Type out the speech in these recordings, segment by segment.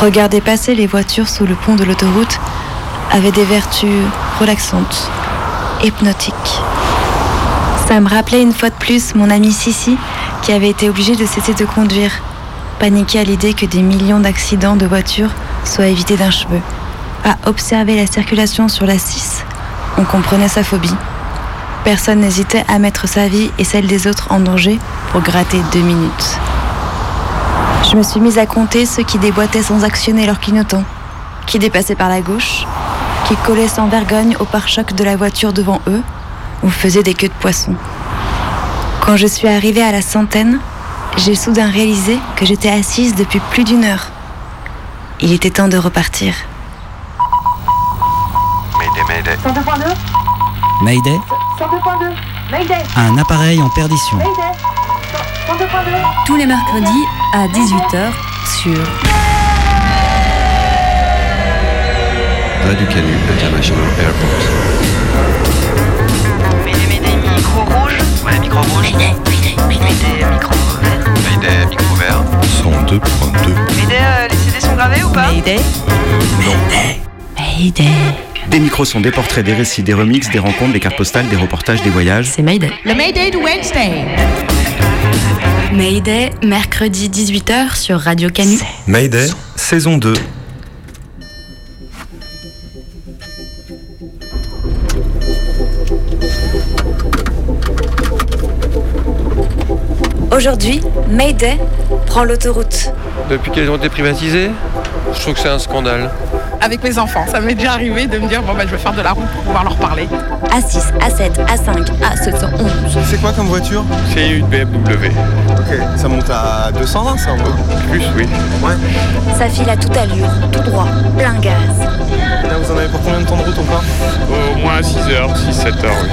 Regarder passer les voitures sous le pont de l'autoroute avait des vertus relaxantes, hypnotiques. Ça me rappelait une fois de plus mon ami Sissi qui avait été obligé de cesser de conduire, paniqué à l'idée que des millions d'accidents de voitures soient évités d'un cheveu. À observer la circulation sur la 6, on comprenait sa phobie. Personne n'hésitait à mettre sa vie et celle des autres en danger pour gratter deux minutes. Je me suis mise à compter ceux qui déboîtaient sans actionner leur clignotant, qui dépassaient par la gauche, qui collaient sans vergogne au pare-choc de la voiture devant eux ou faisaient des queues de poisson. Quand je suis arrivée à la centaine, j'ai soudain réalisé que j'étais assise depuis plus d'une heure. Il était temps de repartir. Mayday, Mayday. 102.2 Mayday 102.2 Mayday Un appareil en perdition. Mayday 102.2 Tous les mercredis à 18h sur Radio Canu International Airport. Mayday, Mayday, micro rouge. Ouais, micro rouge. Mayday, Mayday, Mayday, micro vert. Mayday, micro vert. 102.2. Mayday, euh, les CD sont gravés ou pas Mayday. Mayday. Des micros sont des portraits, des récits, des remixes, des rencontres, des cartes postales, des reportages, des voyages. C'est Mayday. Le Mayday de Wednesday Mayday, mercredi 18h sur Radio Canu. Mayday, saison 2. Aujourd'hui, Mayday prend l'autoroute. Depuis qu'elles ont été privatisées, je trouve que c'est un scandale. Avec mes enfants, ça m'est déjà arrivé de me dire bon bah je vais faire de la route pour pouvoir leur parler. A6, A7, A5, A711. C'est quoi comme voiture? C'est une BMW. Ok, ça monte à 220 ça en gros. Plus, oui. Ça file à toute allure, tout droit, plein gaz. Là vous en avez pour combien de temps de route encore? Au moins 6 heures, 6-7 heures, oui.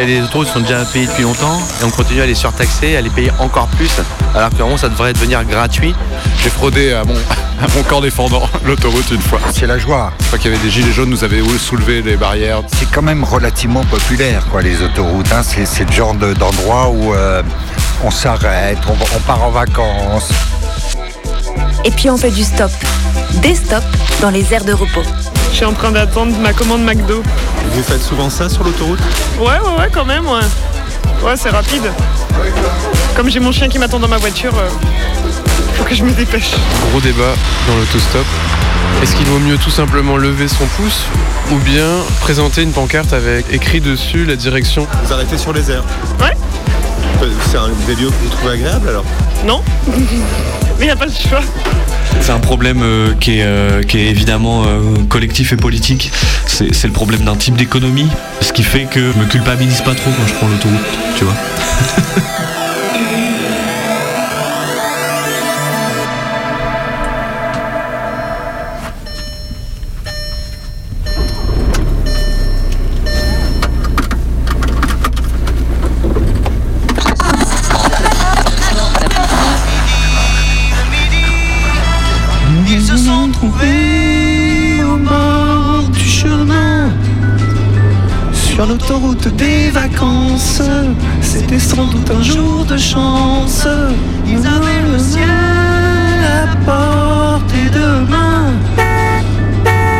Et les autoroutes sont déjà payées depuis longtemps et on continue à les surtaxer, à les payer encore plus, alors que vraiment ça devrait devenir gratuit. J'ai fraudé à mon, à mon corps défendant l'autoroute une fois. C'est la joie. Une fois qu'il y avait des gilets jaunes, nous avaient soulevé les barrières. C'est quand même relativement populaire, quoi, les autoroutes. hein. C'est c'est le genre de- d'endroit où euh, on s'arrête, on, on part en vacances. Et puis on fait du stop. Des stops dans les aires de repos. Je suis en train d'attendre ma commande McDo. Vous faites souvent ça sur l'autoroute? Ouais ouais ouais quand même ouais. Ouais c'est rapide. Comme j'ai mon chien qui m'attend dans ma voiture, euh, faut que je me dépêche. Gros débat dans l'autostop. Est-ce qu'il vaut mieux tout simplement lever son pouce ou bien présenter une pancarte avec écrit dessus la direction? Vous arrêtez sur les airs Ouais. C'est un des lieux que vous trouvez agréable alors? Non Mais y a pas le choix. C'est un problème euh, qui, est, euh, qui est évidemment euh, collectif et politique. C'est le problème d'un type d'économie, ce qui fait que je me culpabilise pas trop quand je prends l'autoroute, tu vois. des vacances, c'était sans doute un jour de chance. Ils avaient le ciel à portée de main.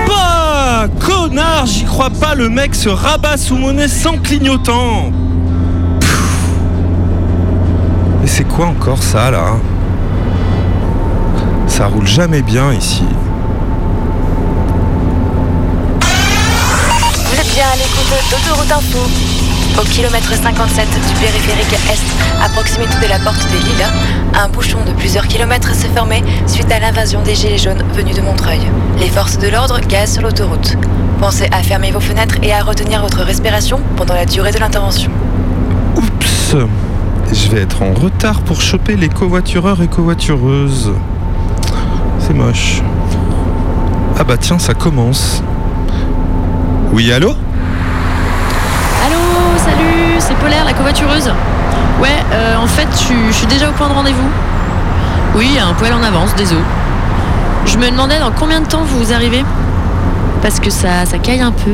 Bah, connard, j'y crois pas, le mec se rabat sous mon nez sans clignotant. Et c'est quoi encore ça là Ça roule jamais bien ici. d'Autoroute Info. Au kilomètre 57 du périphérique Est, à proximité de la porte des Lilas, un bouchon de plusieurs kilomètres s'est formé suite à l'invasion des Gilets jaunes venus de Montreuil. Les forces de l'ordre gazent sur l'autoroute. Pensez à fermer vos fenêtres et à retenir votre respiration pendant la durée de l'intervention. Oups Je vais être en retard pour choper les covoitureurs et covoitureuses. C'est moche. Ah bah tiens, ça commence. Oui, Allô, salut, c'est Polaire, la covoitureuse. Ouais, euh, en fait, je suis- déjà au point de rendez-vous. Oui, un poil en avance, désolé. Je me demandais dans combien de temps vous arrivez Parce que ça, ça caille un peu.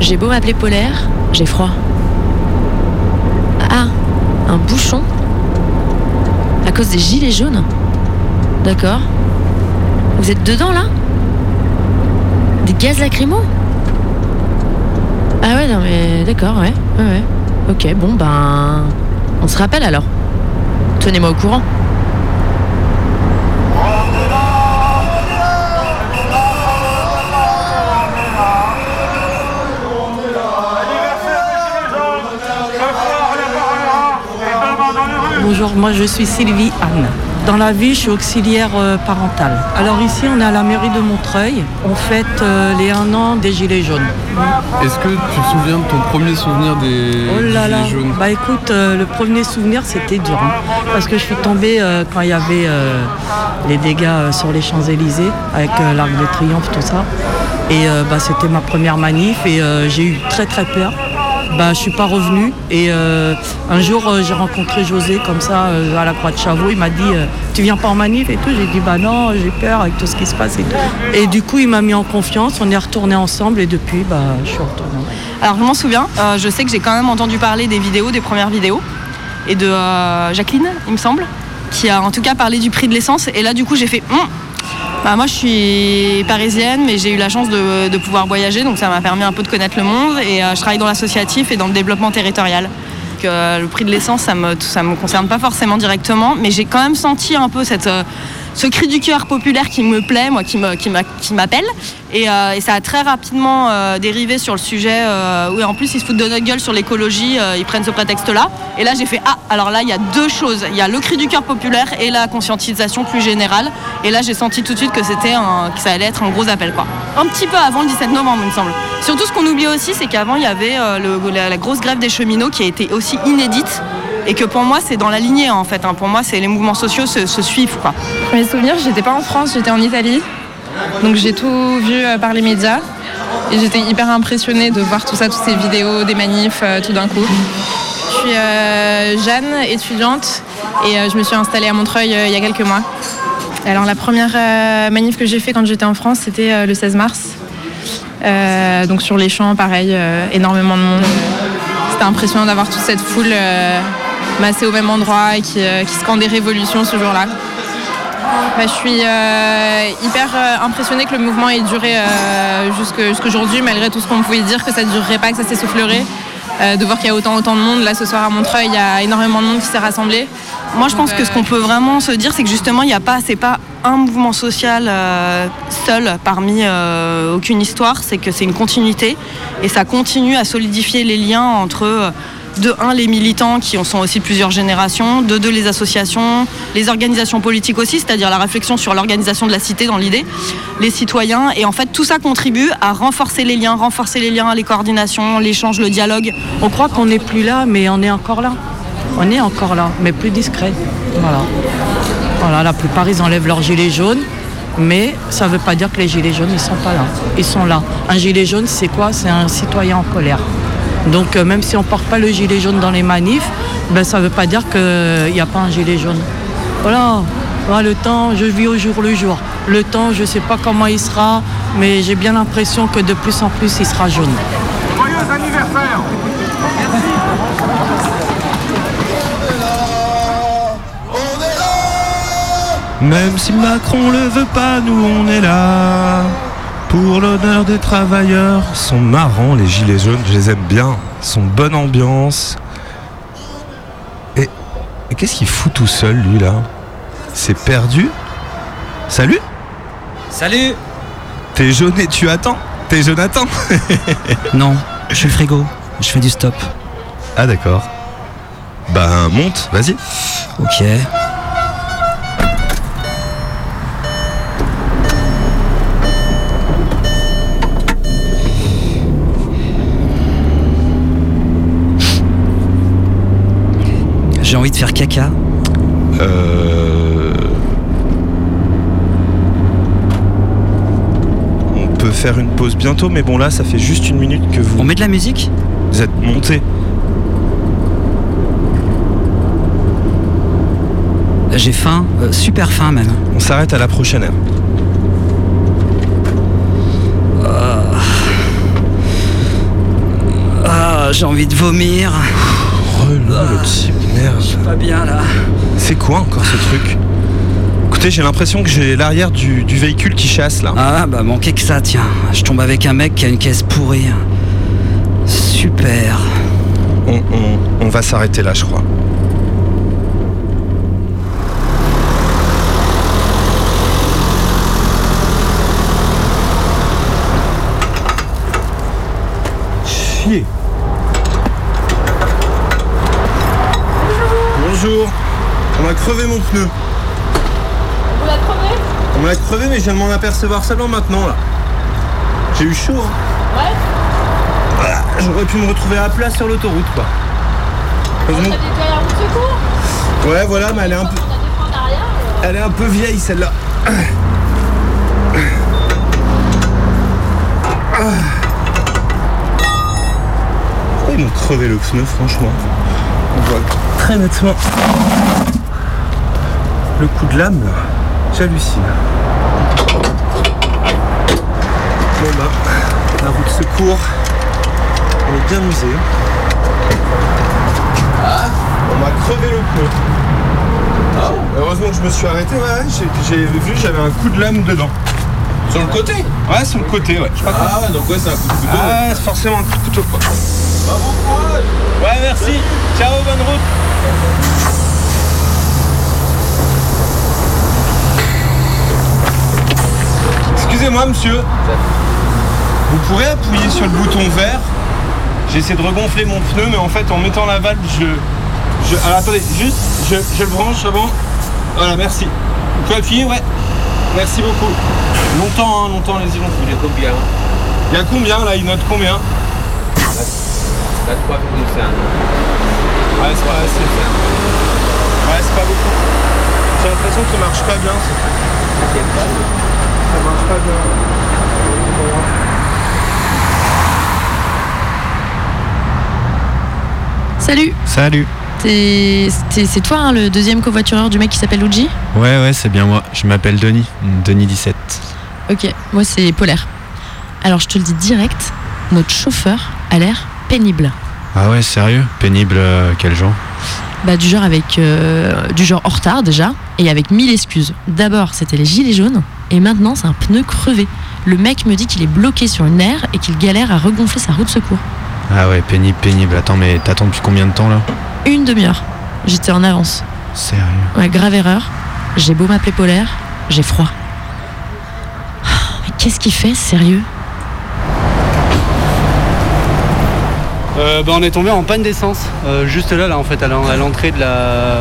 J'ai beau m'appeler Polaire, j'ai froid. Ah, un bouchon À cause des gilets jaunes D'accord. Vous êtes dedans là? Des gaz lacrymaux? Ah ouais, mais d'accord, ouais, ouais, ouais. Ok, bon ben. On se rappelle alors. Tenez-moi au courant. Bonjour, moi je suis Sylvie Anne. Dans la vie, je suis auxiliaire euh, parentale. Alors ici, on est à la mairie de Montreuil. On fête euh, les 1 an des Gilets jaunes. Est-ce que tu te souviens de ton premier souvenir des Oh là là Gilets jaunes Bah écoute, euh, le premier souvenir, c'était dur. hein. parce que je suis tombée euh, quand il y avait euh, les dégâts sur les Champs-Élysées, avec euh, l'Arc de Triomphe, tout ça. Et bah, c'était ma première manif et j'ai eu très très peur. Bah, je suis pas revenue et euh, un jour euh, j'ai rencontré José comme ça euh, à la Croix de Chavaux. Il m'a dit tu viens pas en manif et tout? J'ai dit bah non j'ai peur avec tout ce qui se passe et du coup il m'a mis en confiance. On est retourné ensemble et depuis bah je suis retournée. Alors je m'en souviens, je sais que j'ai quand même entendu parler des vidéos, des premières vidéos, et de Jacqueline, il me semble, qui a en tout cas parlé du prix de l'essence. Et là du coup j'ai fait, Hum, bah, moi je suis parisienne, mais j'ai eu la chance de, pouvoir voyager, donc ça m'a permis un peu de connaître le monde. Et euh, je travaille dans l'associatif et dans le développement territorial. Euh, le prix de l'essence, ça me, ça me concerne pas forcément directement, mais j'ai quand même senti un peu cette, euh, ce cri du cœur populaire qui me plaît, moi, qui m'appelle. Et, euh, et ça a très rapidement euh, dérivé sur le sujet euh, où en plus ils se foutent de notre gueule sur l'écologie, euh, ils prennent ce prétexte-là. Et là j'ai fait ah alors là il y a deux choses, il y a le cri du cœur populaire et la conscientisation plus générale. Et là j'ai senti tout de suite que c'était que ça allait être un gros appel quoi. Un petit peu avant le 17 novembre il me semble. Surtout ce qu'on oublie aussi c'est qu'avant il y avait la grosse grève des cheminots qui a été aussi inédite. Et que pour moi c'est dans la lignée en fait. hein. Pour moi c'est les mouvements sociaux se, suivent quoi. Mes souvenirs, j'étais pas en France, j'étais en Italie. Donc j'ai tout vu euh, par les médias. Et j'étais hyper impressionnée de voir tout ça, toutes ces vidéos, des manifs, euh, tout d'un coup. Je suis euh, Jeanne, étudiante, et euh, je me suis installée à Montreuil il y a quelques mois. Alors la première manif que j'ai fait quand j'étais en France, c'était le 16 mars. Donc sur les champs, pareil, énormément de monde. C'était impressionnant d'avoir toute cette foule euh, massée au même endroit et qui, euh, qui scandait révolution ce jour-là. Bah, je suis euh, hyper euh, impressionnée que le mouvement ait duré euh, jusqu'aujourd'hui, malgré tout ce qu'on pouvait dire, que ça ne durerait pas, que ça s'essoufflerait. Euh, de voir qu'il y a autant, autant de monde. Là, ce soir à Montreuil, il y a énormément de monde qui s'est rassemblé. Moi, je pense que ce qu'on peut vraiment se dire, c'est que justement, il n'y a pas, c'est pas un mouvement social seul parmi aucune histoire, c'est que c'est une continuité et ça continue à solidifier les liens entre de un les militants qui en sont aussi plusieurs générations, de deux les associations, les organisations politiques aussi, c'est-à-dire la réflexion sur l'organisation de la cité dans l'idée, les citoyens et en fait tout ça contribue à renforcer les liens, renforcer les liens, les coordinations, l'échange, le dialogue. On croit qu'on n'est plus là, mais on est encore là. On est encore là, mais plus discret. Voilà. Voilà, la plupart, ils enlèvent leur gilet jaune, mais ça ne veut pas dire que les gilets jaunes, ils sont pas là. Ils sont là. Un gilet jaune, c'est quoi? C'est un citoyen en colère. Donc, euh, même si on ne porte pas le gilet jaune dans les manifs, ben, ça ne veut pas dire qu'il n'y a pas un gilet jaune. Voilà. Voilà, le temps, je vis au jour le jour. Le temps, je ne sais pas comment il sera, mais j'ai bien l'impression que de plus en plus, il sera jaune. Joyeux anniversaire Même si Macron le veut pas, nous on est là. Pour l'honneur des travailleurs. Sont marrants les gilets jaunes, je les aime bien. Sont bonne ambiance. Et, et qu'est-ce qu'il fout tout seul lui là? C'est perdu? Salut? Salut T'es jaune et tu attends? T'es Jonathan Non, je suis le frigo. Je fais du stop. Ah d'accord. Ben monte, vas-y. Ok. J'ai envie de faire caca. Euh... On peut faire une pause bientôt, mais bon là, ça fait juste une minute que vous. On met de la musique Vous êtes monté. J'ai faim, euh, super faim même. On s'arrête à la prochaine heure. Ah, j'ai envie de vomir. Relou Pas bien là. C'est quoi encore ce truc Écoute, Écoutez, j'ai l'impression que j'ai l'arrière du, du véhicule qui chasse là. Ah bah manquait que ça, tiens. Je tombe avec un mec qui a une caisse pourrie. Super. On, on- on va s'arrêter là, je crois. Chier. Bonjour. On m'a crevé mon pneu. Vous la crevé On me l'a crevé, mais je viens de m'en apercevoir seulement maintenant là. J'ai eu chaud. hein. Ouais. Voilà, j'aurais pu me retrouver à plat sur l'autoroute quoi. Déjà la route de secours Ouais, voilà, mais elle est un peu. Elle est un peu vieille celle-là. Ils m'ont crevé le pneu, franchement. On voit très nettement le coup de lame là. J'hallucine. Bon bah, la route secours, on est bien usé. On m'a crevé le pneu. Heureusement que je me suis arrêté, ouais, j'ai j'ai vu, j'avais un coup de lame dedans. Sur le côté? Ouais, sur le côté, ouais. Ah, donc ouais, c'est un coup de couteau. Ah, c'est forcément un coup de couteau, quoi. Ouais, merci. Ciao, bonne route. Excusez-moi, monsieur. Vous pourrez appuyer sur le bouton vert J'ai essayé de regonfler mon pneu, mais en fait, en mettant la valve, je. je alors attendez, juste, je, je le branche avant. Voilà, merci. Vous pouvez appuyer, ouais. Merci beaucoup. Longtemps, hein, longtemps, allez-y, longtemps. Il y a combien Il y a combien là Il note combien Là, 3,5. Ouais, c'est pas assez. Ouais, c'est pas beaucoup. J'ai l'impression que ça marche pas bien. Ça marche pas bien. Salut Salut. C'est toi hein, le deuxième covoitureur du mec qui s'appelle Luigi? Ouais, ouais, c'est bien moi. Je m'appelle Denis. Denis 17. Ok, moi c'est Polaire. Alors je te le dis direct, notre chauffeur a l'air pénible. Ah ouais, sérieux? Pénible, euh, quel genre? Bah du genre avec euh, du genre en retard déjà et avec mille excuses. D'abord c'était les gilets jaunes et maintenant c'est un pneu crevé. Le mec me dit qu'il est bloqué sur une aire et qu'il galère à regonfler sa roue de secours. Ah ouais, pénible, pénible. Attends, mais t'attends depuis combien de temps là? Une demi-heure. J'étais en avance. Sérieux? Ouais, grave erreur. J'ai beau m'appeler Polaire, j'ai froid. Ah, Mais qu'est-ce qu'il fait, sérieux? Euh, bah, on est tombé en panne d'essence. Euh, juste là, là, en fait, à l'en- à l'entrée de la,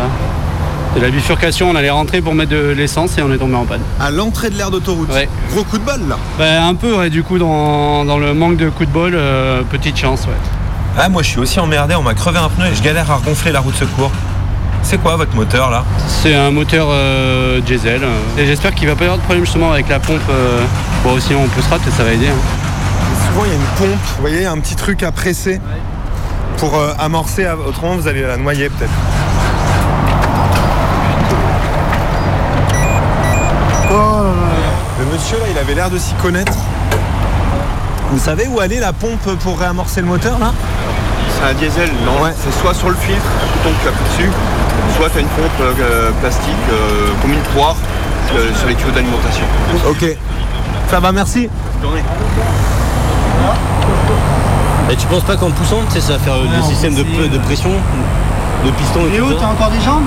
de la bifurcation, on allait rentrer pour mettre de l'essence et on est tombé en panne. À l'entrée de l'aire d'autoroute Ouais. Gros coup de balle là Bah, un peu, ouais, du coup, dans, dans le manque de coups de bol, euh, petite chance, ouais. Ah, moi je suis aussi emmerdé, on m'a crevé un pneu et je galère à regonfler la roue de secours. C'est quoi votre moteur là? C'est un moteur euh, diesel. euh, et j'espère qu'il va pas y avoir de problème justement avec la pompe. euh, bon, sinon on poussera, peut-être ça va aider. hein. Souvent il y a une pompe, vous voyez, un petit truc à presser pour euh, amorcer, autrement vous allez la noyer peut-être. Le monsieur là, il avait l'air de s'y connaître. Vous savez où aller la pompe pour réamorcer le moteur là? C'est un diesel, non C'est soit sur le filtre, tu tombes tu dessus, soit tu as une pompe euh, plastique euh, comme une poire euh, sur les tuyaux d'alimentation. Ok. Ça va, merci. Et tu penses pas qu'en poussant, tu sais, ça va faire euh, le système de, pression, de piston et tout ça encore des jambes?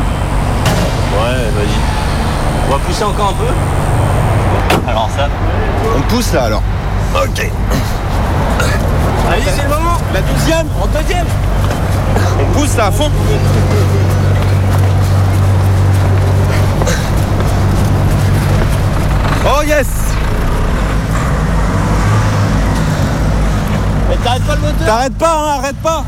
Ouais, vas-y. On va pousser encore un peu? Alors ça On pousse là alors. Ok. Allez, c'est le moment La douzième En deuxième On pousse là à fond Oh yes Mais t'arrêtes pas le moteur T'arrêtes pas, hein, arrête pas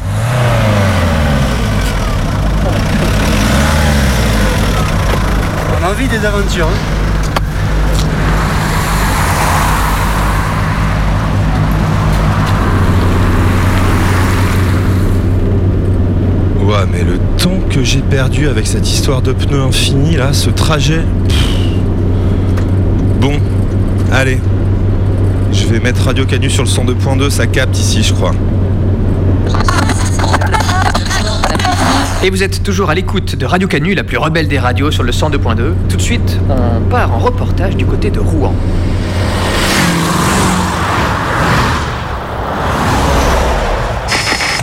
On a envie des aventures. hein. Ouais, mais le temps que j'ai perdu avec cette histoire de pneus infini, là, ce trajet. Bon, allez. Je vais mettre Radio Canu sur le 102.2, ça capte ici, je crois. Et Et vous êtes toujours à l'écoute de Radio Canu, la plus rebelle des radios sur le 102.2. Tout de suite, on part en reportage du côté de Rouen.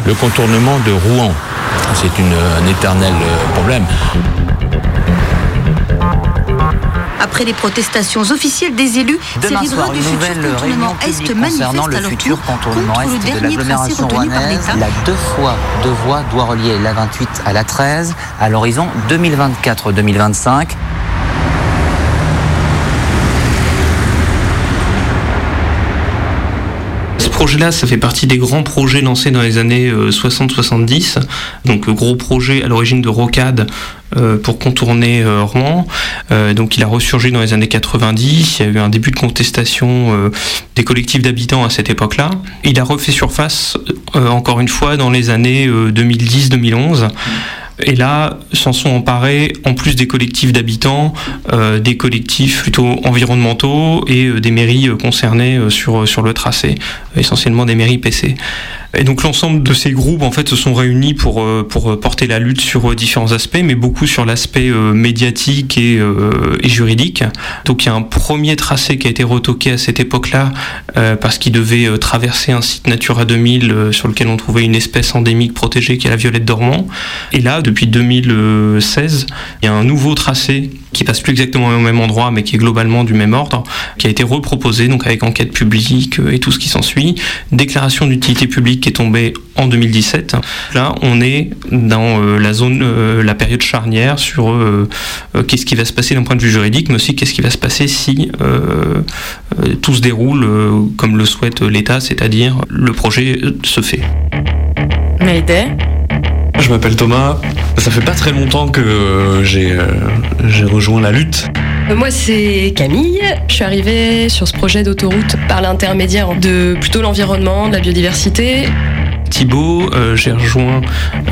Le contournement de Rouen, c'est une- un éternel euh, problème. Après les protestations officielles des élus, Demain ces soir, riverains du futur contournement Est manifestent concernant le à leur futur tour contournement contre le Est de tracé l'agglomération retenu par rouennaise. l'État. La deux fois deux voies doit relier la 28 à la 13 à l'horizon 2024-2025. Projet-là, ça fait partie des grands projets lancés dans les années euh, 60-70. Donc, euh, gros projet à l'origine de Rocade euh, pour contourner euh, Rouen. Euh, donc, il a ressurgi dans les années 90. Il y a eu un début de contestation euh, des collectifs d'habitants à cette époque-là. Il a refait surface, euh, encore une fois, dans les années euh, 2010-2011. Et là, s'en sont emparés, en plus des collectifs d'habitants, euh, des collectifs plutôt environnementaux et euh, des mairies euh, concernées sur le tracé, essentiellement des mairies PC. Et donc l'ensemble de ces groupes en fait se sont réunis pour, euh, pour euh, porter la lutte sur euh, différents aspects, mais beaucoup sur l'aspect médiatique et, et juridique. Donc il y a un premier tracé qui a été retoqué à cette époque-là parce qu'il devait traverser un site Natura 2000 euh, sur lequel on trouvait une espèce endémique protégée qui est la violette dormant. Et là, depuis 2016, il y a un nouveau tracé qui passe plus exactement au même endroit, mais qui est globalement du même ordre, qui a été reproposé, donc avec enquête publique et tout ce qui s'ensuit. Déclaration d'utilité publique qui est tombée en 2017. Là, on est dans euh, la zone, euh, la période charnière sur euh, euh, qu'est-ce qui va se passer d'un point de vue juridique, mais aussi qu'est-ce qui va se passer si euh, euh, tout se déroule euh, comme le souhaite l'État, c'est-à-dire le projet se fait. Mayday. Je m'appelle Thomas. Ça fait pas très longtemps que euh, j'ai euh, j'ai rejoint la lutte. Euh, Moi, c'est Camille. Je suis arrivée sur ce projet d'autoroute par l'intermédiaire de plutôt l'environnement, de la biodiversité. Thibaut, euh, j'ai rejoint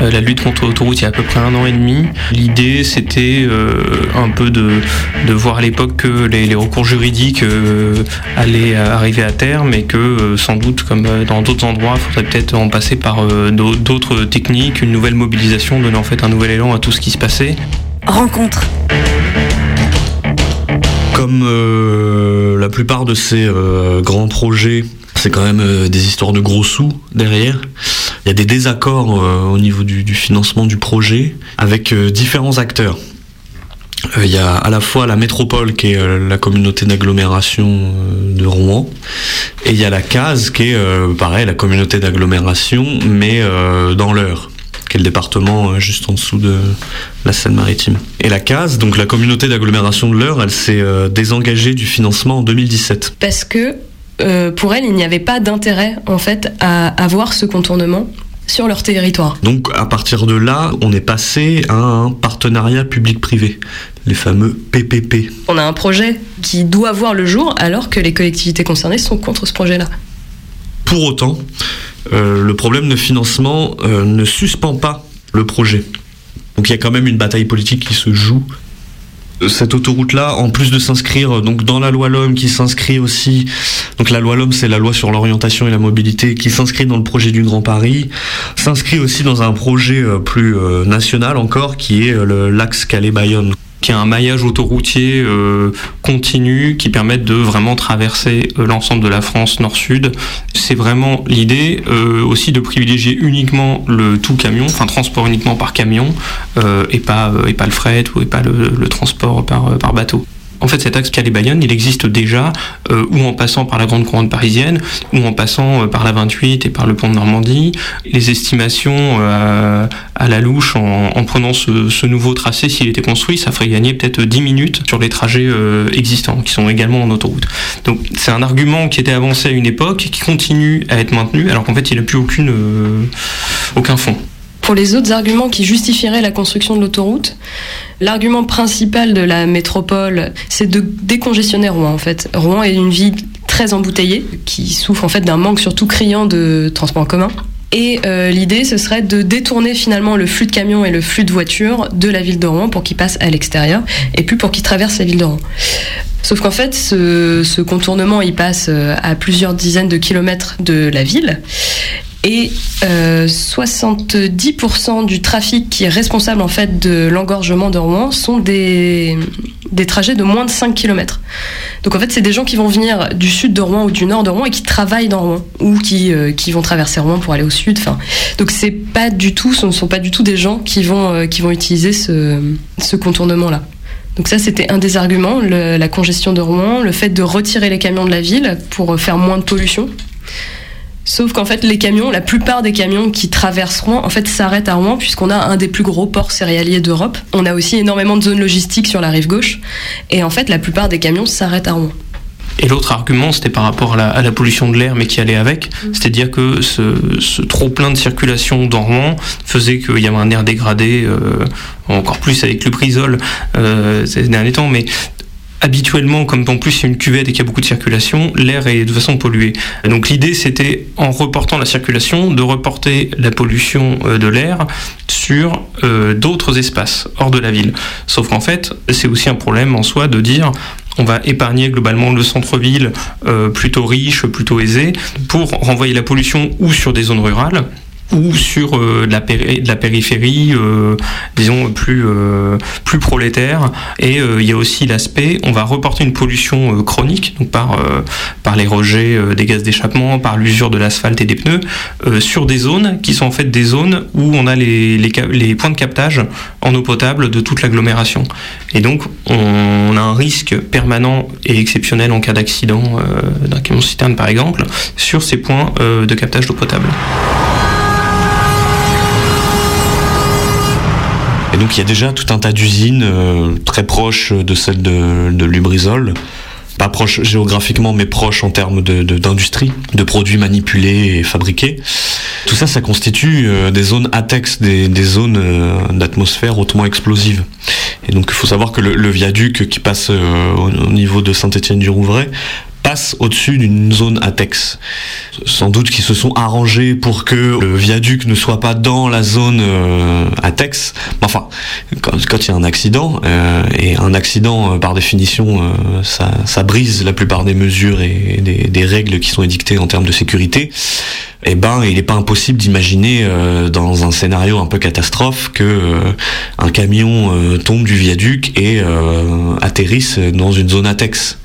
euh, la lutte contre l'autoroute il y a à peu près un an et demi. L'idée, c'était euh, un peu de, de voir à l'époque que les, les recours juridiques euh, allaient arriver à terme et que euh, sans doute, comme dans d'autres endroits, il faudrait peut-être en passer par euh, d'au- d'autres techniques, une nouvelle mobilisation, donner en fait un nouvel élan à tout ce qui se passait. Rencontre. Comme euh, la plupart de ces euh, grands projets, c'est quand même euh, des histoires de gros sous derrière. Il y a des désaccords au niveau du, du financement du projet avec différents acteurs. Il y a à la fois la métropole qui est la communauté d'agglomération de Rouen et il y a la CASE qui est pareil la communauté d'agglomération mais dans l'Eure qui est le département euh, juste en dessous de la Seine-Maritime. Et la CASE, donc la communauté d'agglomération de l'Eure, elle s'est euh, désengagée du financement en 2017. Parce que euh, pour elle, il n'y avait pas d'intérêt en fait à avoir ce contournement sur leur territoire. Donc à partir de là, on est passé à un partenariat public-privé, les fameux PPP. On a un projet qui doit voir le jour alors que les collectivités concernées sont contre ce projet-là. Pour autant, le problème de financement euh, ne suspend pas le projet. Donc il y a quand même une bataille politique qui se joue. Euh, Cette autoroute-là, en plus de s'inscrire dans la loi LOM, qui s'inscrit aussi, donc la loi LOM, c'est la loi sur l'orientation et la mobilité, qui s'inscrit dans le projet du Grand Paris, s'inscrit aussi dans un projet euh, plus euh, national encore, qui est euh, l'axe Calais-Bayonne qui a un maillage autoroutier euh, continu qui permette de vraiment traverser euh, l'ensemble de la France nord-sud. C'est vraiment l'idée euh, aussi de privilégier uniquement le tout camion, enfin transport uniquement par camion et pas le fret ou pas le, transport par bateau. En fait, cet axe Calais-Bayonne, il existe déjà, euh, ou en passant par la grande couronne parisienne, ou en passant euh, par la 28 et par le pont de Normandie. Les estimations euh, à la louche, en, en prenant ce, nouveau tracé, s'il était construit, ça ferait gagner peut-être 10 minutes sur les trajets existants, qui sont également en autoroute. Donc c'est un argument qui était avancé à une époque, qui continue à être maintenu, alors qu'en fait, il n'a plus aucun fond. Pour les autres arguments qui justifieraient la construction de l'autoroute, l'argument principal de la métropole, c'est de décongestionner Rouen en fait. Rouen est une ville très embouteillée, qui souffre en fait d'un manque surtout criant de transport en commun. Et euh, l'idée, ce serait de détourner finalement le flux de camions et le flux de voitures de la ville de Rouen pour qu'ils passent à l'extérieur et puis pour qu'ils traversent la ville de Rouen. Sauf qu'en fait, ce, ce contournement, il passe euh, à plusieurs dizaines de kilomètres de la ville. Et euh, 70% du trafic qui est responsable en fait de l'engorgement de Rouen sont des, des trajets de moins de 5 km. Donc en fait, c'est des gens qui vont venir du sud de Rouen ou du nord de Rouen et qui travaillent dans Rouen ou qui, euh, qui vont traverser Rouen pour aller au sud. Donc c'est pas du tout, ce ne sont pas du tout des gens qui vont, euh, qui vont utiliser ce, ce contournement-là. Donc ça, c'était un des arguments, la congestion de Rouen, le fait de retirer les camions de la ville pour faire moins de pollution. Sauf qu'en fait, les camions, la plupart des camions qui traversent Rouen, en fait, s'arrêtent à Rouen puisqu'on a un des plus gros ports céréaliers d'Europe. On a aussi énormément de zones logistiques sur la rive gauche. Et en fait, la plupart des camions s'arrêtent à Rouen. Et l'autre argument, c'était par rapport à la, à la pollution de l'air, mais qui allait avec. C'est-à-dire que ce, ce trop plein de circulation dans Rouen faisait qu'il y avait un air dégradé, euh, encore plus avec le Prisol euh, ces derniers temps, mais habituellement, comme en plus a une cuvette et qu'il y a beaucoup de circulation, l'air est de façon pollué. Donc l'idée c'était, en reportant la circulation, de reporter la pollution euh, de l'air sur euh, d'autres espaces hors de la ville. Sauf qu'en fait, c'est aussi un problème en soi de dire on va épargner globalement le centre-ville euh, plutôt riche, plutôt aisé, pour renvoyer la pollution ou sur des zones rurales ou sur euh, de, la de la périphérie, euh, disons, plus, euh, plus prolétaire. Et il y a aussi l'aspect, on va reporter une pollution chronique, donc par, par les rejets des gaz d'échappement, par l'usure de l'asphalte et des pneus, sur des zones qui sont en fait des zones où on a les, les, points de captage en eau potable de toute l'agglomération. Et donc, on a un risque permanent et exceptionnel en cas d'accident d'un camion citerne, par exemple, sur ces points de captage d'eau potable. Et donc il y a déjà tout un tas d'usines euh, très proches de celle de, Lubrizol. Pas proches géographiquement, mais proches en termes d'industrie, de, produits manipulés et fabriqués. Tout ça, ça constitue euh, des zones ATEX, des, zones euh, d'atmosphère hautement explosive. Et donc il faut savoir que le, viaduc qui passe au niveau de Saint-Étienne-du-Rouvray passe au-dessus d'une zone ATEX. Sans doute qu'ils se sont arrangés pour que le viaduc ne soit pas dans la zone euh, ATEX. Enfin, quand quand il y a un accident, euh, et un accident euh, par définition, euh, ça, ça brise la plupart des mesures et des règles qui sont édictées en termes de sécurité. Eh ben, il n'est pas impossible d'imaginer euh, dans un scénario un peu catastrophe que euh, un camion euh, tombe du viaduc et atterrisse dans une zone ATEX.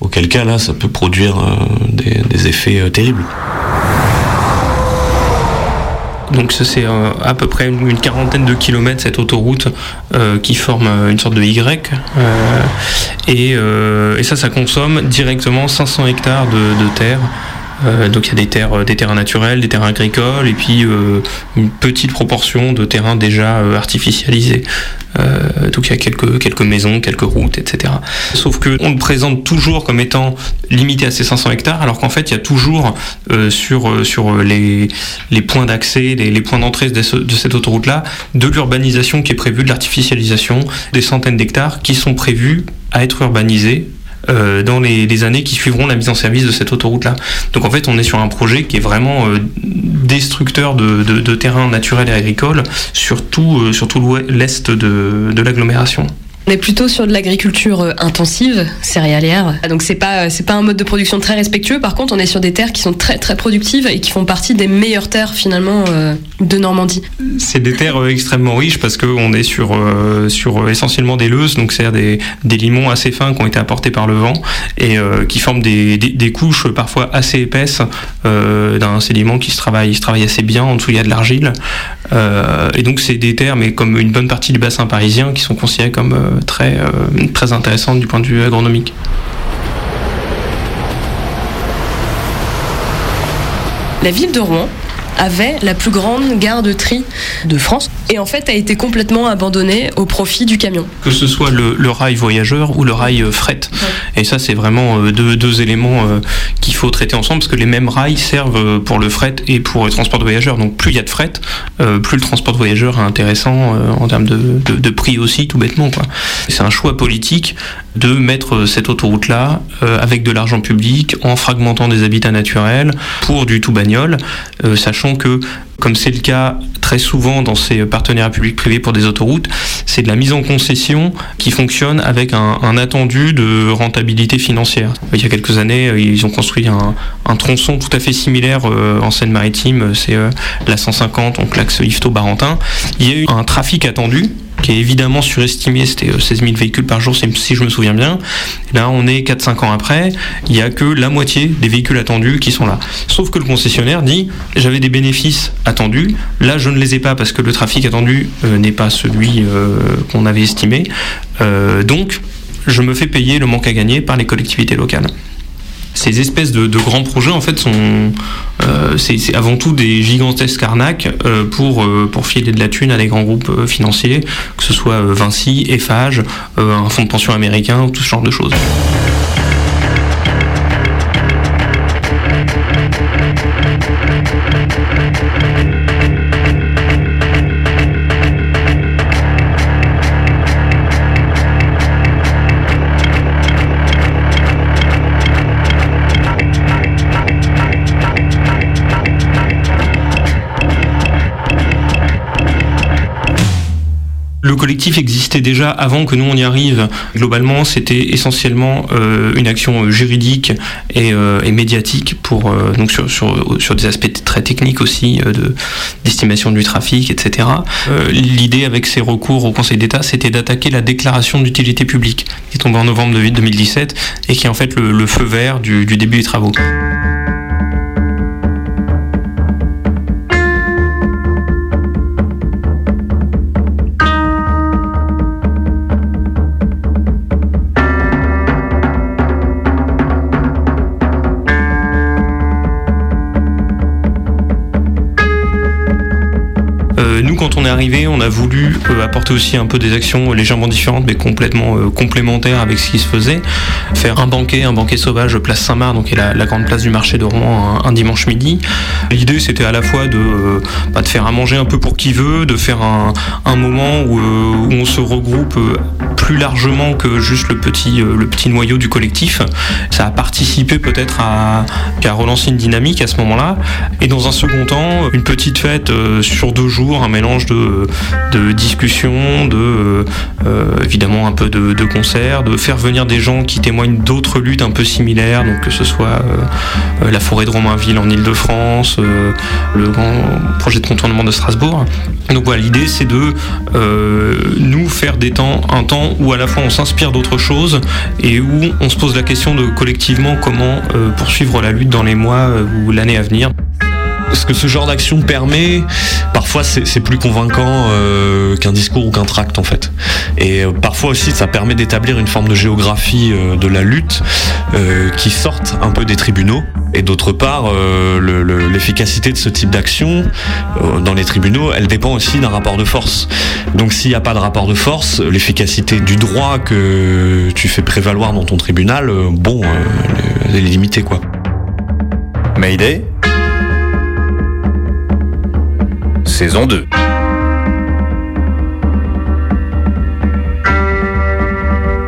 Auquel cas là, ça peut produire des, effets terribles. Donc ça c'est à peu près une, quarantaine de kilomètres cette autoroute qui forme une sorte de Y. et, ça, ça consomme directement 500 hectares de terre. Euh, donc il y a des terres, des terrains naturels, des terrains agricoles, et puis euh, une petite proportion de terrains déjà euh, artificialisés. Donc il y a quelques, maisons, quelques routes, etc. Sauf que on le présente toujours comme étant limité à ces 500 hectares, alors qu'en fait il y a toujours sur, les, points d'accès, les, points d'entrée de cette autoroute-là, de l'urbanisation qui est prévue, de l'artificialisation, des centaines d'hectares qui sont prévus à être urbanisés euh, dans les, années qui suivront la mise en service de cette autoroute-là. Donc en fait, on est sur un projet qui est vraiment euh, destructeur de, terrains naturels et agricoles, surtout euh, sur de l'agglomération. On est plutôt sur de l'agriculture euh, intensive, céréalière. Donc c'est pas euh, c'est pas un mode de production très respectueux. Par contre, on est sur des terres qui sont très très productives et qui font partie des meilleures terres finalement euh, de Normandie. C'est des terres extrêmement riches parce qu'on est sur, sur essentiellement des leuses, donc c'est-à-dire des, des limons assez fins qui ont été apportés par le vent et qui forment des, des, couches parfois assez épaisses d'un sédiment qui se travaille, il se travaille assez bien. En dessous, il y a de l'argile. Et donc, c'est des terres, mais comme une bonne partie du bassin parisien, qui sont considérées comme très, euh, très intéressantes du point de vue agronomique. La ville de Rouen avait la plus grande gare de tri de France et en fait a été complètement abandonnée au profit du camion. que ce soit le, le rail voyageur ou le rail euh, fret. Et ça, c'est vraiment euh, deux, deux éléments euh, qu'il faut traiter ensemble parce que les mêmes rails servent pour le fret et pour le transport de voyageurs. Donc plus il y a de fret, plus le transport de voyageurs est intéressant en termes de, de- de prix aussi, tout bêtement. C'est un choix politique de mettre cette autoroute-là euh, avec de l'argent public en fragmentant des habitats naturels pour du tout bagnole, euh, sachant que comme c'est le cas très souvent dans ces partenariats publics-privés pour des autoroutes, c'est de la mise en concession qui fonctionne avec un, un attendu de rentabilité financière. Il y a quelques années, euh, ils ont construit un, un tronçon tout à fait similaire euh, en Seine-Maritime, c'est euh, la 150, donc l'axe Yvetot-Barentin. Il y a eu un trafic attendu qui est évidemment surestimé, c'était euh, 16 000 véhicules par jour si je me souviens bien. Là, on est 4-5 ans après, il n'y a que la moitié des véhicules attendus qui sont là. Sauf que le concessionnaire dit, j'avais des bénéfices attendus, là je ne les ai pas parce que le trafic attendu euh, n'est pas celui euh, qu'on avait estimé. Euh, donc, je me fais payer le manque à gagner par les collectivités locales ces espèces de, grands projets en fait sont euh, c'est avant tout des gigantesques arnaques euh, pour euh, pour filer de la thune à des grands groupes financiers que ce soit Vinci, Eiffage, un fonds de pension américain ou tout ce genre de choses. Le collectif existait déjà avant que nous on y arrive. Globalement, c'était essentiellement euh, une action euh, juridique et, euh, et médiatique pour donc sur, sur, sur des aspects très techniques aussi de d'estimation du trafic, etc. L'idée avec ces recours au Conseil d'État, c'était d'attaquer la déclaration d'utilité publique qui est tombée en novembre de 2017 et qui est en fait le, feu vert du début des travaux. Quand on est arrivé, on a voulu euh, apporter aussi un peu des actions légèrement différentes, mais complètement euh, complémentaires avec ce qui se faisait. Faire un banquet, un banquet sauvage, place Saint-Marc, donc est la, grande place du marché de Rouen, un, dimanche midi. L'idée, c'était à la fois de, euh, bah, de faire à manger un peu pour qui veut, de faire un, moment où, euh, on se regroupe euh, plus largement que juste le petit, euh, noyau du collectif. Ça a participé peut-être à, relancer une dynamique à ce moment-là. Et dans un second temps, une petite fête euh, sur deux jours, un mélange de, discussions, de euh, euh, évidemment un peu de, de concerts, de faire venir des gens qui témoignent d'autres luttes un peu similaires, donc que ce soit euh, la forêt de Romainville en Ile-de-France, le grand projet de contournement de Strasbourg. Donc voilà, l'idée c'est de nous faire des temps, un temps où à la fois on s'inspire d'autres choses et où on se pose la question de collectivement comment poursuivre la lutte dans les mois ou l'année à venir. Ce que ce genre d'action permet, parfois c'est plus convaincant euh, qu'un discours ou qu'un tract en fait. Et euh, parfois aussi ça permet d'établir une forme de géographie euh, de la lutte qui sorte un peu des tribunaux. Et d'autre part, le- le- l'efficacité de ce type d'action dans les tribunaux, elle dépend aussi d'un rapport de force. Donc s'il n'y a pas de rapport de force, l'efficacité du droit que tu fais prévaloir dans ton tribunal, bon, elle est limitée quoi. Mayday? Saison 2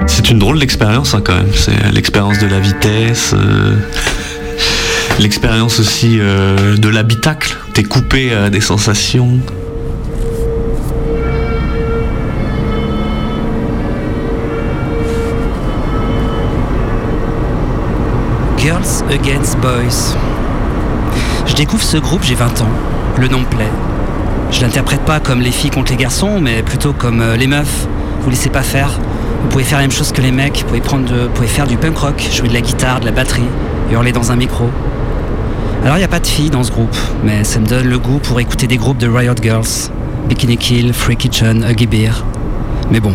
C'est une drôle d'expérience hein, quand même. C'est l'expérience de la vitesse, euh, l'expérience aussi euh, de l'habitacle. T'es coupé à des sensations. Girls Against Boys. Je découvre ce groupe, j'ai 20 ans. Le nom me plaît. Je l'interprète pas comme les filles contre les garçons, mais plutôt comme euh, les meufs. Vous laissez pas faire. Vous pouvez faire la même chose que les mecs. Vous pouvez, prendre faire du punk rock, jouer de la guitare, de la batterie, hurler dans un micro. Alors il n'y a pas de filles dans ce groupe, mais ça me donne le goût pour écouter des groupes de Riot Girls, Bikini Kill, Free Kitchen, Huggy Bear. Mais bon,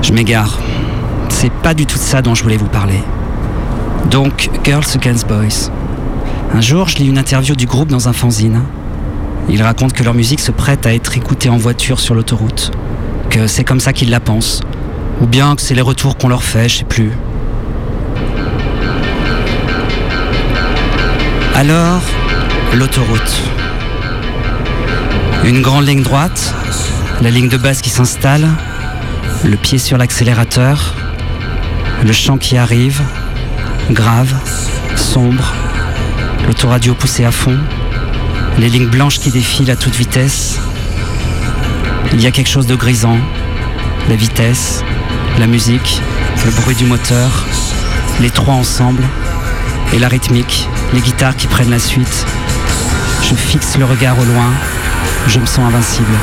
je m'égare. C'est pas du tout ça dont je voulais vous parler. Donc, Girls Against Boys. Un jour, je lis une interview du groupe dans un fanzine. Ils racontent que leur musique se prête à être écoutée en voiture sur l'autoroute. Que c'est comme ça qu'ils la pensent. Ou bien que c'est les retours qu'on leur fait, je sais plus. Alors, l'autoroute. Une grande ligne droite, la ligne de base qui s'installe, le pied sur l'accélérateur, le chant qui arrive, grave, sombre, l'autoradio poussé à fond, les lignes blanches qui défilent à toute vitesse. Il y a quelque chose de grisant, la vitesse, la musique, le bruit du moteur, les trois ensemble, et la rythmique, les guitares qui prennent la suite. Je fixe le regard au loin, je me sens invincible.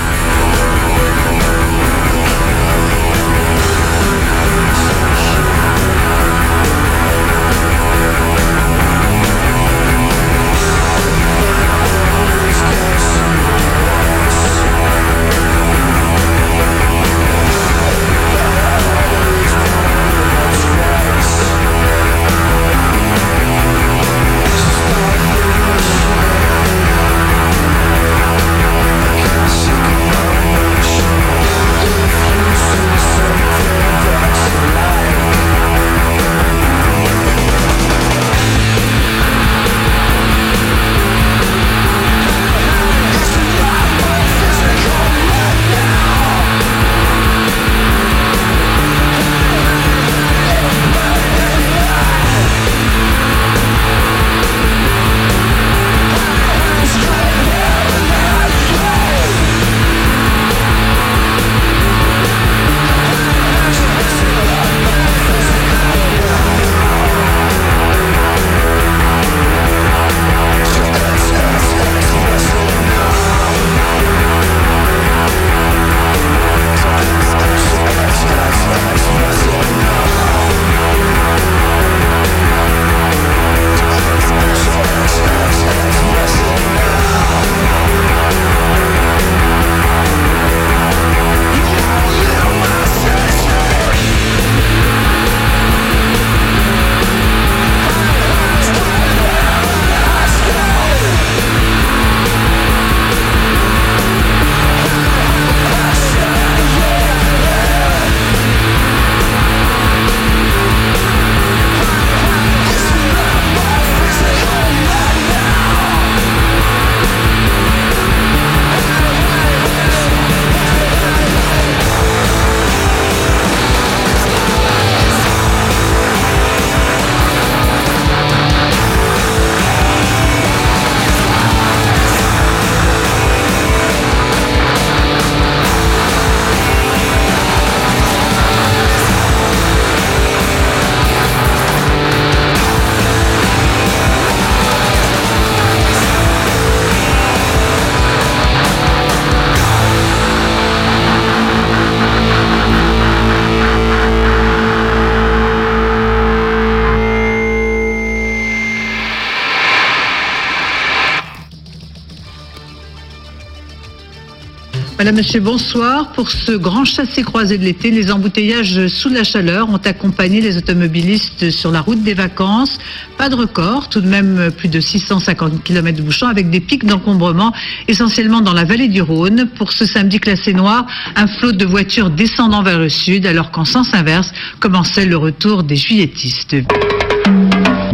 Madame, Monsieur, bonsoir. Pour ce grand chassé-croisé de l'été, les embouteillages sous la chaleur ont accompagné les automobilistes sur la route des vacances. Pas de record, tout de même plus de 650 km de bouchons avec des pics d'encombrement, essentiellement dans la vallée du Rhône. Pour ce samedi classé noir, un flot de voitures descendant vers le sud, alors qu'en sens inverse commençait le retour des juilletistes.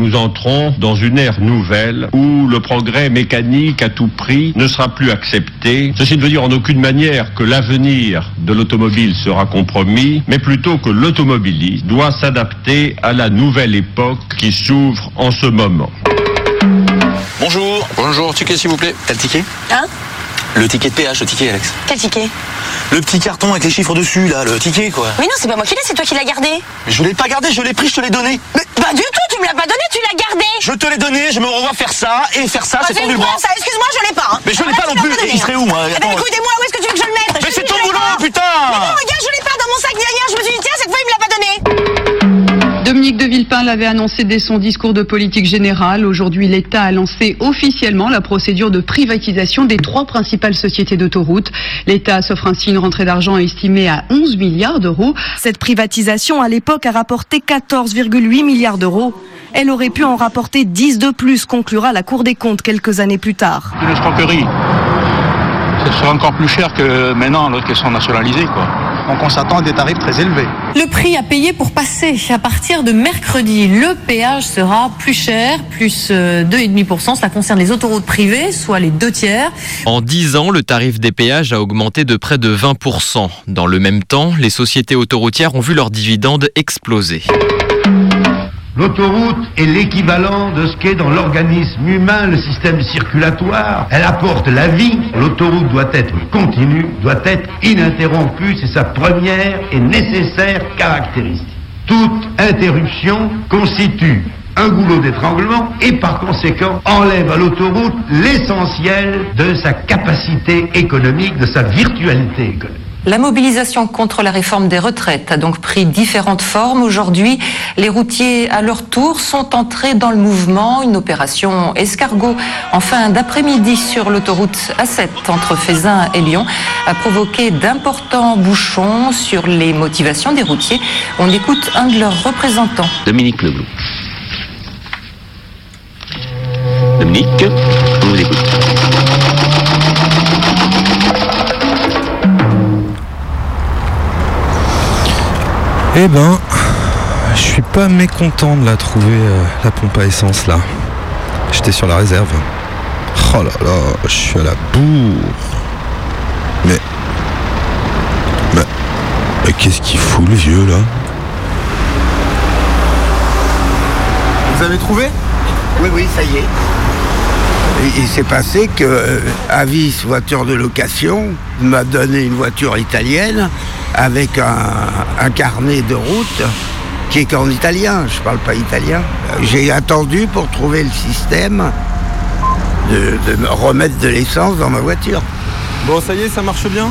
Nous entrons dans une ère nouvelle où le progrès mécanique à tout prix ne sera plus accepté. Ceci ne veut dire en aucune manière que l'avenir de l'automobile sera compromis, mais plutôt que l'automobiliste doit s'adapter à la nouvelle époque qui s'ouvre en ce moment. Bonjour. Bonjour, ticket s'il vous plaît. T'as le ticket? Hein? Le ticket de péage, le ticket Alex. Quel ticket? Le petit carton avec les chiffres dessus là, le ticket quoi. Mais non, c'est pas moi qui l'ai, c'est toi qui l'as gardé. Mais je l'ai pas gardé, je l'ai pris, je te l'ai donné. Mais Pas du tout, me l'as pas donné, tu l'as gardé. je te l'ai donné, je me revois faire ça et faire ça, Ah, c'est tendu une le bras. excuse-moi, je l'ai pas. hein. Mais je l'ai Ah, pas non plus. il serait où, moi Eh ben, Attends. écoutez-moi, où est-ce que tu veux que je le mette? Mais Je c'est ton dis, je l'ai boulot, pas. putain Mais non, regarde, je l'ai pas dans mon sac rien. Je me suis dit, tiens, cette fois, il me l'a pas donné. Dominique de Villepin l'avait annoncé dès son discours de politique générale. Aujourd'hui, l'État a lancé officiellement la procédure de privatisation des trois principales sociétés d'autoroutes. L'État s'offre ainsi une rentrée d'argent estimée à 11 milliards d'euros. Cette privatisation, à l'époque, a rapporté 14,8 milliards d'euros. Elle aurait pu en rapporter 10 de plus, conclura la Cour des comptes quelques années plus tard. une escroquerie. Ce sera encore plus cher que maintenant, alors qu'elles sont nationalisées, quoi. Donc on s'attend à des tarifs très élevés. Le prix à payer pour passer à partir de mercredi, le péage sera plus cher, plus euh, 2,5%. Cela concerne les autoroutes privées, soit les deux tiers. En 10 ans, le tarif des péages a augmenté de près de 20%. Dans le même temps, les sociétés autoroutières ont vu leurs dividendes exploser. L'autoroute est l'équivalent de ce qu'est dans l'organisme humain le système circulatoire. Elle apporte la vie. L'autoroute doit être continue, doit être ininterrompue. C'est sa première et nécessaire caractéristique. Toute interruption constitue un goulot d'étranglement et par conséquent enlève à l'autoroute l'essentiel de sa capacité économique, de sa virtualité économique. La mobilisation contre la réforme des retraites a donc pris différentes formes. Aujourd'hui, les routiers, à leur tour, sont entrés dans le mouvement. Une opération escargot en fin d'après-midi sur l'autoroute A7 entre Fézin et Lyon a provoqué d'importants bouchons sur les motivations des routiers. On écoute un de leurs représentants. Dominique Leblou. Dominique, on vous écoute. Eh ben, je suis pas mécontent de la trouver, euh, la pompe à essence là. J'étais sur la réserve. Oh là là, je suis à la bourre. Mais. Mais. mais qu'est-ce qu'il fout le vieux là? Vous avez trouvé? Oui, oui, ça y est. Il, il s'est passé que euh, Avis voiture de location m'a donné une voiture italienne avec un, un carnet de route qui est qu'en italien. Je parle pas italien. J'ai attendu pour trouver le système de, de me remettre de l'essence dans ma voiture. Bon, ça y est, ça marche bien?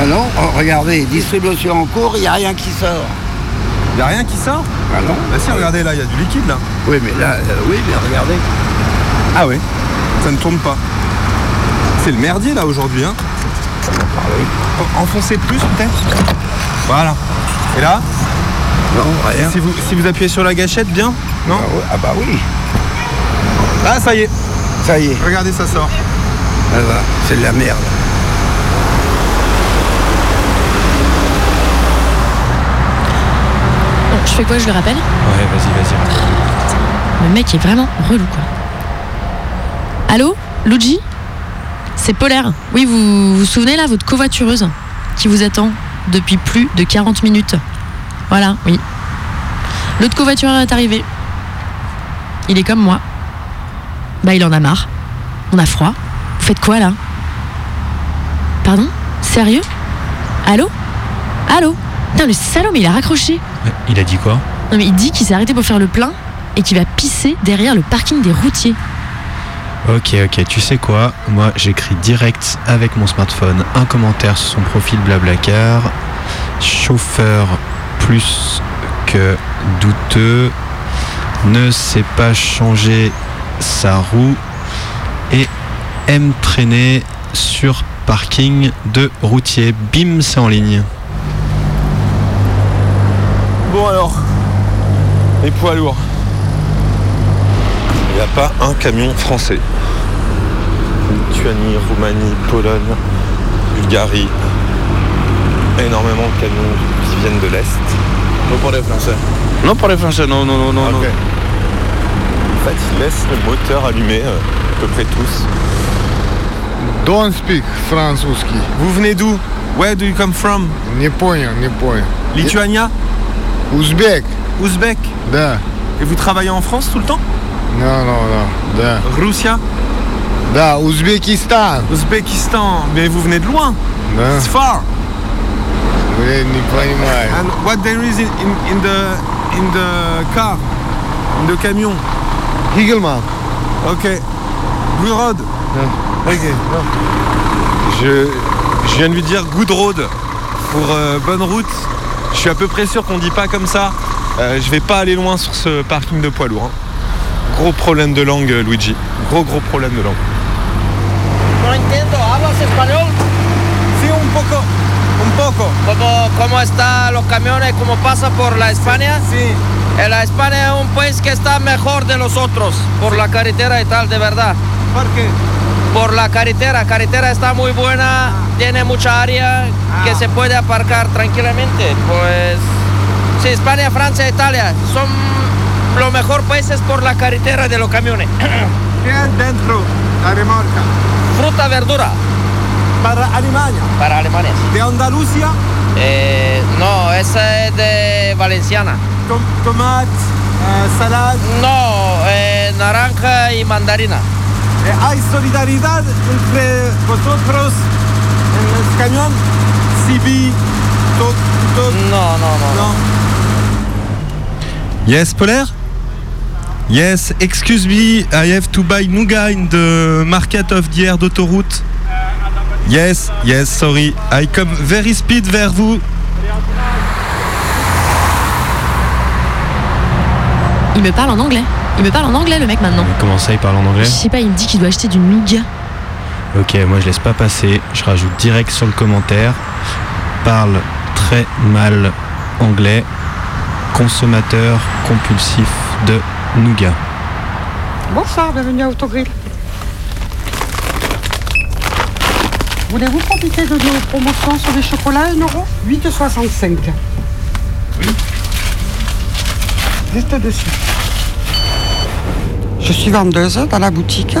Ah non, oh, regardez, distribution en cours, il n'y a rien qui sort. Il n'y a rien qui sort? Ah non Bah si, regardez là, il y a du liquide là. Oui, mais là, euh, oui, mais regardez. Ah oui, ça ne tourne pas. C'est le merdier là aujourd'hui, hein En- Enfoncez plus peut-être Voilà. Et là Non, rien. Si vous, si vous appuyez sur la gâchette, bien Non Ah, ouais, ah bah oui. Ah, ça y est. Ça y est. Regardez, ça sort. Ah bah, c'est de la merde. Bon, je fais quoi, je le rappelle Ouais, vas-y, vas-y. Le mec est vraiment relou, quoi. Allô? Luigi? C'est Polaire. Oui, vous vous souvenez là, votre covoitureuse qui vous attend depuis plus de 40 minutes. Voilà, oui. L'autre covoitureur est arrivé. Il est comme moi. Bah, il en a marre. On a froid. Vous faites quoi là? Pardon? Sérieux? Allô? Allô? Putain, le salaud, mais il a raccroché. Il a dit quoi? Non mais il dit qu'il s'est arrêté pour faire le plein et qu'il va pisser derrière le parking des routiers. Ok, ok, tu sais quoi? Moi, j'écris direct avec mon smartphone un commentaire sur son profil Blablacar. Chauffeur plus que douteux, ne sait pas changer sa roue et aime traîner sur parking de routier. Bim, c'est en ligne. Bon alors, les poids lourds Il n'y a pas un camion français. Lituanie, Roumanie, Pologne, Bulgarie. Énormément de camions qui viennent de l'Est. Non pour les Français. Non pour les Français, non, non, non, non. non. En fait, ils laissent le moteur allumé, euh, à peu près tous. Don't speak французский. Vous venez d'où Where do you come from Не понял, не понял. Lituania Ouzbek. Ouzbek Да. Et vous travaillez en France tout le temps Non, non, non. Да. Russia Да, Ouzbékistan. Ouzbékistan. Mais vous venez de loin. Да. It's far. Блин, не понимаю. And what there is in, in, in the in the car, in the camion. Higelman. Ok. Good road. Ok. Je, je viens de lui dire good road pour euh, bonne route. Je suis à peu près sûr qu'on dit pas comme ça. Euh, je vais pas aller loin sur ce parking de poids lourd. hein. Gros problème de langue, Luigi. Gros gros problème de langue. No entiendo, ¿hablas español? Sí, un poco, un poco. ¿Cómo, cómo están los camiones? ¿Cómo pasa por la España? Sí. la España es un país que está mejor de los otros, por la carretera y tal, de verdad. ¿Por qué? Por la carretera, carretera está muy buena, tiene mucha área que se puede aparcar tranquilamente. Pues sí, España, Francia, Italia son los mejores países por la carretera de los camiones. ¿Qué hay dentro la remorca? Fruta, verdura. Para Alemania. Para Alemania. sí. ¿De Andalucía? Eh, no, esa es de Valenciana. Tom- tomate, salade. No, eh, naranja y mandarina. Eh, hay solidaridad entre vosotros en. Sibi, tot, tot. No, no, no. no. Yes, Polaire Yes, excuse me, I have to buy nougat in the market of the air d'autoroute. Yes, yes, sorry. I come very speed vers vous. Il me parle en anglais. Il me parle en anglais, le mec, maintenant. Comment ça, il parle en anglais Je sais pas, il me dit qu'il doit acheter du nougat. Ok, moi je laisse pas passer. Je rajoute direct sur le commentaire. Parle très mal anglais. Consommateur compulsif de nougat. Bonsoir, bienvenue à Autogrill. Voulez-vous profiter de nos promotions sur les chocolats 1 euro? 8,65. Oui. Juste dessus. Je suis vendeuse dans la boutique.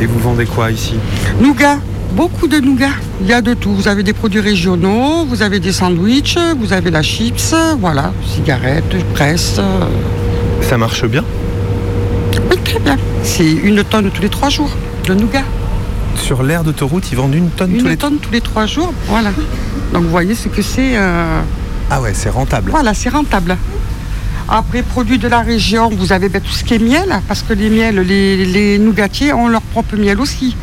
Et vous vendez quoi ici? Nougat, beaucoup de nougat. Il y a de tout. Vous avez des produits régionaux, vous avez des sandwichs, vous avez la chips, voilà, cigarettes, presse. Ça marche bien Oui, très bien. C'est une tonne tous les trois jours de nougat. Sur l'aire d'autoroute, ils vendent une tonne Une tous les tonne tous les trois jours, voilà. Donc vous voyez ce que c'est. euh, Ah ouais, c'est rentable. Voilà, c'est rentable. Après, produits de la région, vous avez ben, tout ce qui est miel, parce que les miels, les, les nougatiers ont leur propre miel aussi.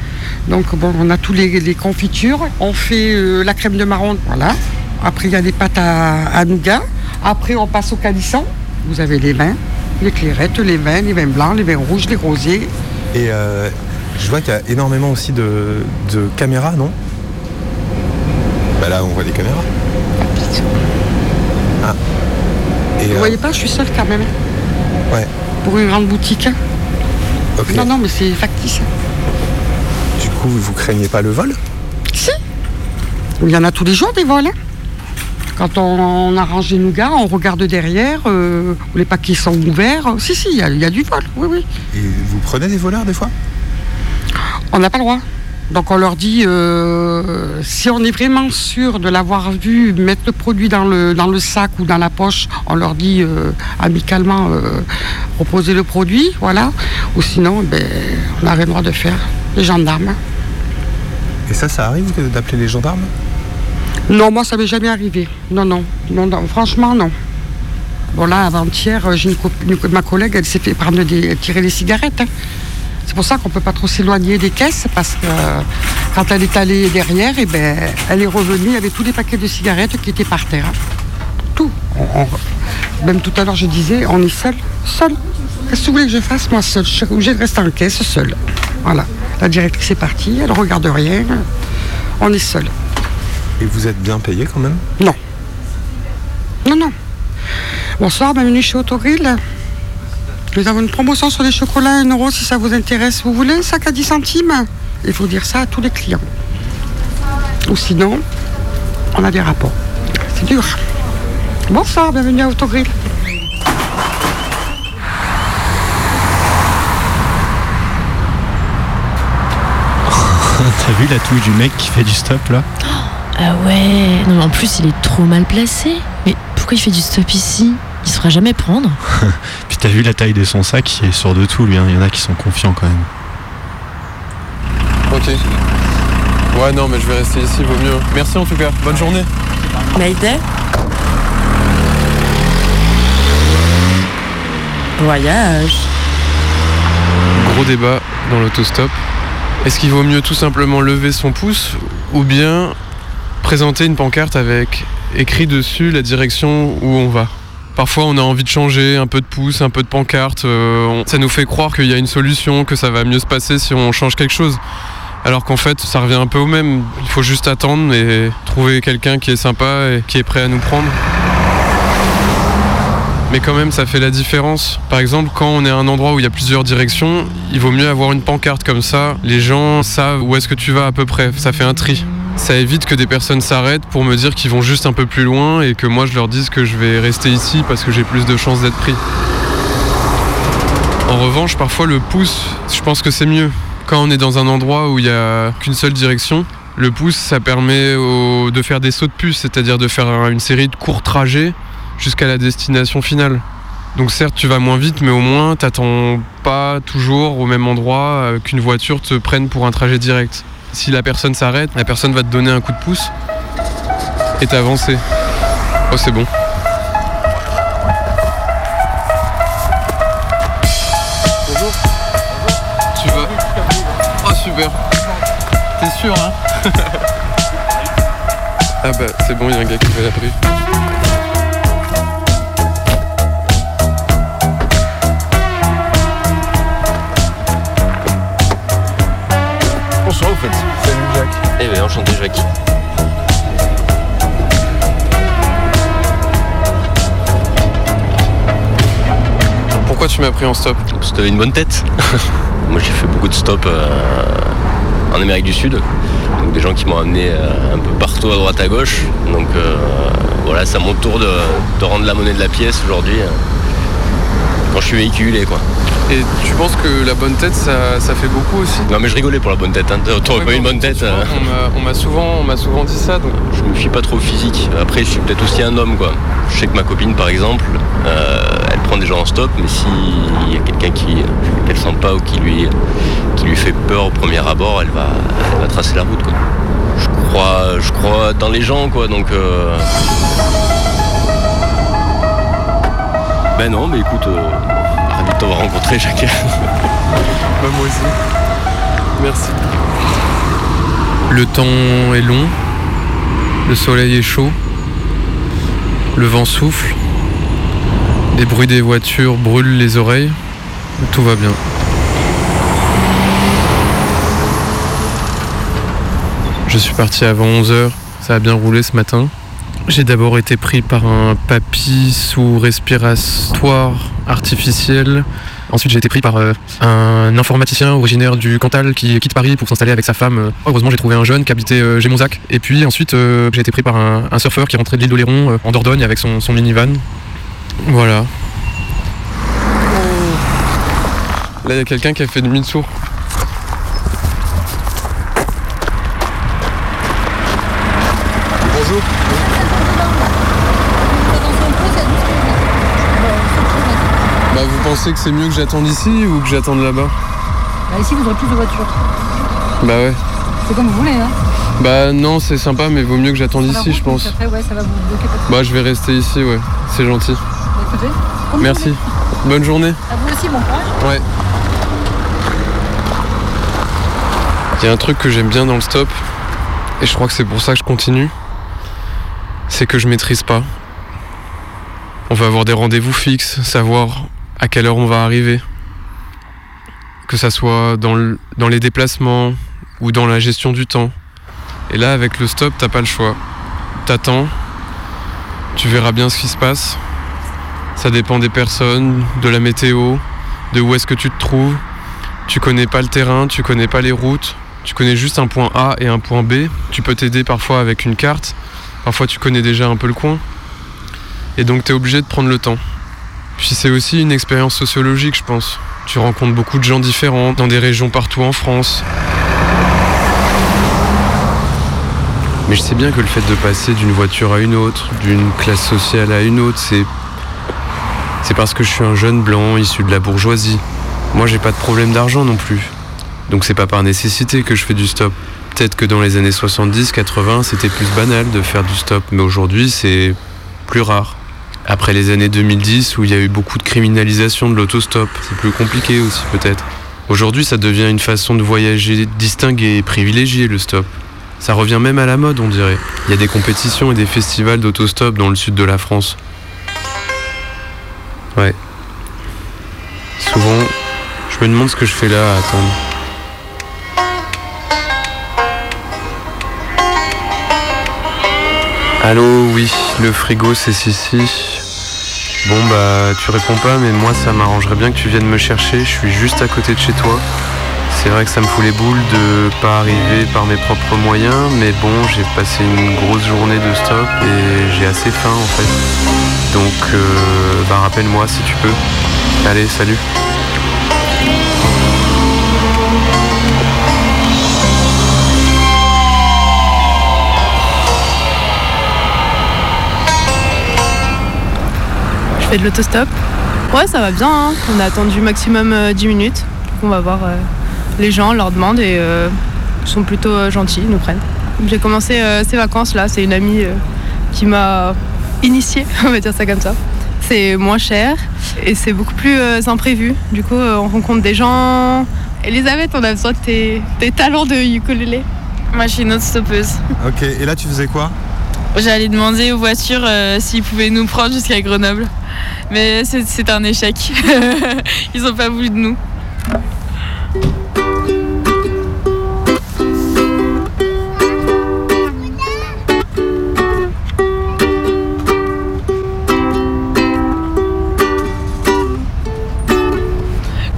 Donc, bon, on a tous les, les confitures. On fait euh, la crème de marron, voilà. Après, il y a les pâtes à, à nougat. Après, on passe au calisson. Vous avez les vins, les clairettes, les vins, les vins blancs, les vins rouges, les rosés. Et euh, je vois qu'il y a énormément aussi de, de caméras, non? Bah là, on voit des caméras. Ah. Et, Vous euh, voyez pas, je suis seule quand même. Ouais. Pour une grande boutique. Ok. Non, non, mais c'est factice. Du coup, vous craignez pas le vol? Si. Il y en a tous les jours des vols. hein. Quand on, on arrange les nougats, on regarde derrière, euh, où les paquets sont ouverts. Si, si, il y, a- y a du vol, oui, oui. Et vous prenez des voleurs des fois? On n'a pas le droit. Donc on leur dit, euh, si on est vraiment sûr de l'avoir vu mettre le produit dans le, dans le sac ou dans la poche, on leur dit euh, amicalement euh, le produit, voilà. Ou sinon, ben, on n'a rien le droit de faire. Les gendarmes. Et ça, ça arrive d'appeler les gendarmes? Non, moi, ça m'est jamais arrivé. Non, non, non, franchement, non. Bon, là, avant-hier, euh, ma collègue, elle s'est fait prendre des, tirer les cigarettes. hein. C'est pour ça qu'on peut pas trop s'éloigner des caisses, parce que euh, quand elle est allée derrière, eh ben, elle est revenue avec tous les paquets de cigarettes qui étaient par terre. hein. Tout. Même tout à l'heure, je disais, on est seul. Seul. Qu'est-ce que vous voulez que je fasse, moi, seul? Je suis obligée de rester en caisse, seul. Voilà. La directrice est partie, elle regarde rien. On est seul. Et vous êtes bien payé quand même? Non. Non, non. Bonsoir, bienvenue chez Autogrill. Nous avons une promotion sur les chocolats à 1 euro si ça vous intéresse. Vous voulez un sac à 10 centimes? Il faut dire ça à tous les clients. Ou sinon, on a des rapports. C'est dur. Bonsoir, bienvenue à Autogrill. T'as vu la touche du mec qui fait du stop là? Ah ouais, non mais en plus il est trop mal placé. Mais pourquoi il fait du stop ici? Il se fera jamais prendre. Puis t'as vu la taille de son sac, il est sûr de tout lui, hein. il y en a qui sont confiants quand même. Ok. Ouais, non, mais je vais rester ici, vaut mieux. Merci en tout cas. Bonne journée. Mayday Voyage. Gros débat dans l'autostop. Est-ce qu'il vaut mieux tout simplement lever son pouce ou bien présenter une pancarte avec écrit dessus la direction où on va Parfois on a envie de changer un peu de pouce, un peu de pancarte. euh, ça nous fait croire qu'il y a une solution, que ça va mieux se passer si on change quelque chose. Alors qu'en fait ça revient un peu au même. Il faut juste attendre et trouver quelqu'un qui est sympa et qui est prêt à nous prendre. Mais quand même, ça fait la différence. Par exemple, quand on est à un endroit où il y a plusieurs directions, il vaut mieux avoir une pancarte comme ça. Les gens savent où est-ce que tu vas à peu près. Ça fait un tri. Ça évite que des personnes s'arrêtent pour me dire qu'ils vont juste un peu plus loin et que moi je leur dise que je vais rester ici parce que j'ai plus de chances d'être pris. En revanche, parfois le pouce, je pense que c'est mieux. Quand on est dans un endroit où il n'y a qu'une seule direction, le pouce, ça permet de faire des sauts de puce, c'est-à-dire de faire un- une série de courts trajets jusqu'à la destination finale. Donc certes, tu vas moins vite, mais au moins, t'attends pas toujours au même endroit euh, qu'une voiture te prenne pour un trajet direct. Si la personne s'arrête, la personne va te donner un coup de pouce et t'avancer. Oh, c'est bon. Bonjour. Tu vas Oh, super. T'es sûr, hein? Ah bah, c'est bon, il y a un gars qui fait la brief. Fait. Salut Jacques. Eh bien, enchanté, Jacques. Pourquoi tu m'as pris en stop Parce que t'avais une bonne tête. Moi, j'ai fait beaucoup de stops euh, en Amérique du Sud. Donc, des gens qui m'ont amené euh, un peu partout à droite à gauche. Donc, euh, voilà, c'est à mon tour de, de rendre la monnaie de la pièce aujourd'hui. euh, quand je suis véhiculé, quoi. Et tu penses que la bonne tête, ça, ça fait beaucoup aussi? Non, mais je rigolais pour la bonne tête. Hein. T'aurais Ouais, pas eu une bonne tête. euh. On m'a- souvent, on souvent dit ça. Donc... Je me fie pas trop au physique. Après, je suis peut-être aussi un homme, quoi. Je sais que ma copine, par exemple, euh, elle prend des gens en stop, mais s'il y a quelqu'un qui qu'elle sent pas ou qui lui, qui lui fait peur au premier abord, elle va, elle va tracer la route, quoi. Je crois, je crois dans les gens, quoi. Donc, euh, ben non, mais écoute, euh, de t'avoir rencontré, Jacques. Bah, moi aussi. Merci. Le temps est long, le soleil est chaud, le vent souffle, les bruits des voitures brûlent les oreilles, tout va bien. Je suis parti avant 11h, ça a bien roulé ce matin. J'ai d'abord été pris par un papy sous respiratoire artificiel. Ensuite, j'ai été pris par euh, un informaticien originaire du Cantal qui quitte Paris pour s'installer avec sa femme. Euh, Heureusement, j'ai trouvé un jeune qui habitait euh. Et puis ensuite, euh, j'ai été pris par un, surfeur qui rentrait de l'île d'Oléron en Dordogne avec son, son minivan. Voilà. Là, il y a quelqu'un qui a fait demi-tour. Pensez que c'est mieux que j'attende ici ou que j'attende là-bas Bah, ici, vous aurez plus de voitures. Bah ouais. C'est comme vous voulez, hein. Bah non, c'est sympa, mais vaut mieux que j'attende ici, je pense. Après, ouais, ça va vous bloquer. Bah, je vais rester ici, ouais. C'est gentil. Bah, écoutez, Merci. Bonne journée. À vous aussi, bon courage. Ouais. Il y a un truc que j'aime bien dans le stop, et je crois que c'est pour ça que je continue, c'est que je maîtrise pas. On va avoir des rendez-vous fixes, savoir à quelle heure on va arriver? Que ça soit dans, le- dans les déplacements ou dans la gestion du temps. Et là, avec le stop, t'as pas le choix. T'attends, tu verras bien ce qui se passe. Ça dépend des personnes, de la météo, de où est-ce que tu te trouves. Tu connais pas le terrain, tu connais pas les routes, tu connais juste un point A et un point B. Tu peux t'aider parfois avec une carte, parfois tu connais déjà un peu le coin. Et donc tu es obligé de prendre le temps. Puis c'est aussi une expérience sociologique, je pense. Tu rencontres beaucoup de gens différents dans des régions partout en France. Mais je sais bien que le fait de passer d'une voiture à une autre, d'une classe sociale à une autre, c'est c'est parce que je suis un jeune blanc issu de la bourgeoisie. Moi, j'ai pas de problème d'argent non plus. Donc c'est pas par nécessité que je fais du stop. Peut-être que dans les années 70, 80, c'était plus banal de faire du stop, mais aujourd'hui, c'est plus rare. Après les années 2010 où il y a eu beaucoup de criminalisation de l'autostop, c'est plus compliqué aussi peut-être. Aujourd'hui, ça devient une façon de voyager distinguée et privilégiée le stop. Ça revient même à la mode, on dirait. Il y a des compétitions et des festivals d'autostop dans le sud de la France. Ouais. Souvent, je me demande ce que je fais là à attendre. Allô, oui, le frigo c'est Sissi. Bon bah tu réponds pas mais moi ça m'arrangerait bien que tu viennes me chercher, je suis juste à côté de chez toi. C'est vrai que ça me fout les boules de pas arriver par mes propres moyens, mais bon j'ai passé une grosse journée de stop et j'ai assez faim en fait. Donc euh, bah rappelle-moi si tu peux. Allez, salut. Je fais de l'autostop. Ouais, ça va bien. hein. On a attendu maximum euh, 10 minutes. Donc on va voir euh, les gens, on leur demande et euh, ils sont plutôt euh, gentils, ils nous prennent. J'ai commencé euh, ces vacances là, c'est une amie euh, qui m'a initiée, on va dire ça comme ça. C'est moins cher et c'est beaucoup plus euh, imprévu. Du coup, euh, on rencontre des gens. Elisabeth, on a besoin de tes, tes talents de ukulélé. Moi, je suis une autre stoppeuse. Ok, et là tu faisais quoi? J'allais demander aux voitures euh, s'ils pouvaient nous prendre jusqu'à Grenoble. Mais c'est un échec. Ils n'ont pas voulu de nous.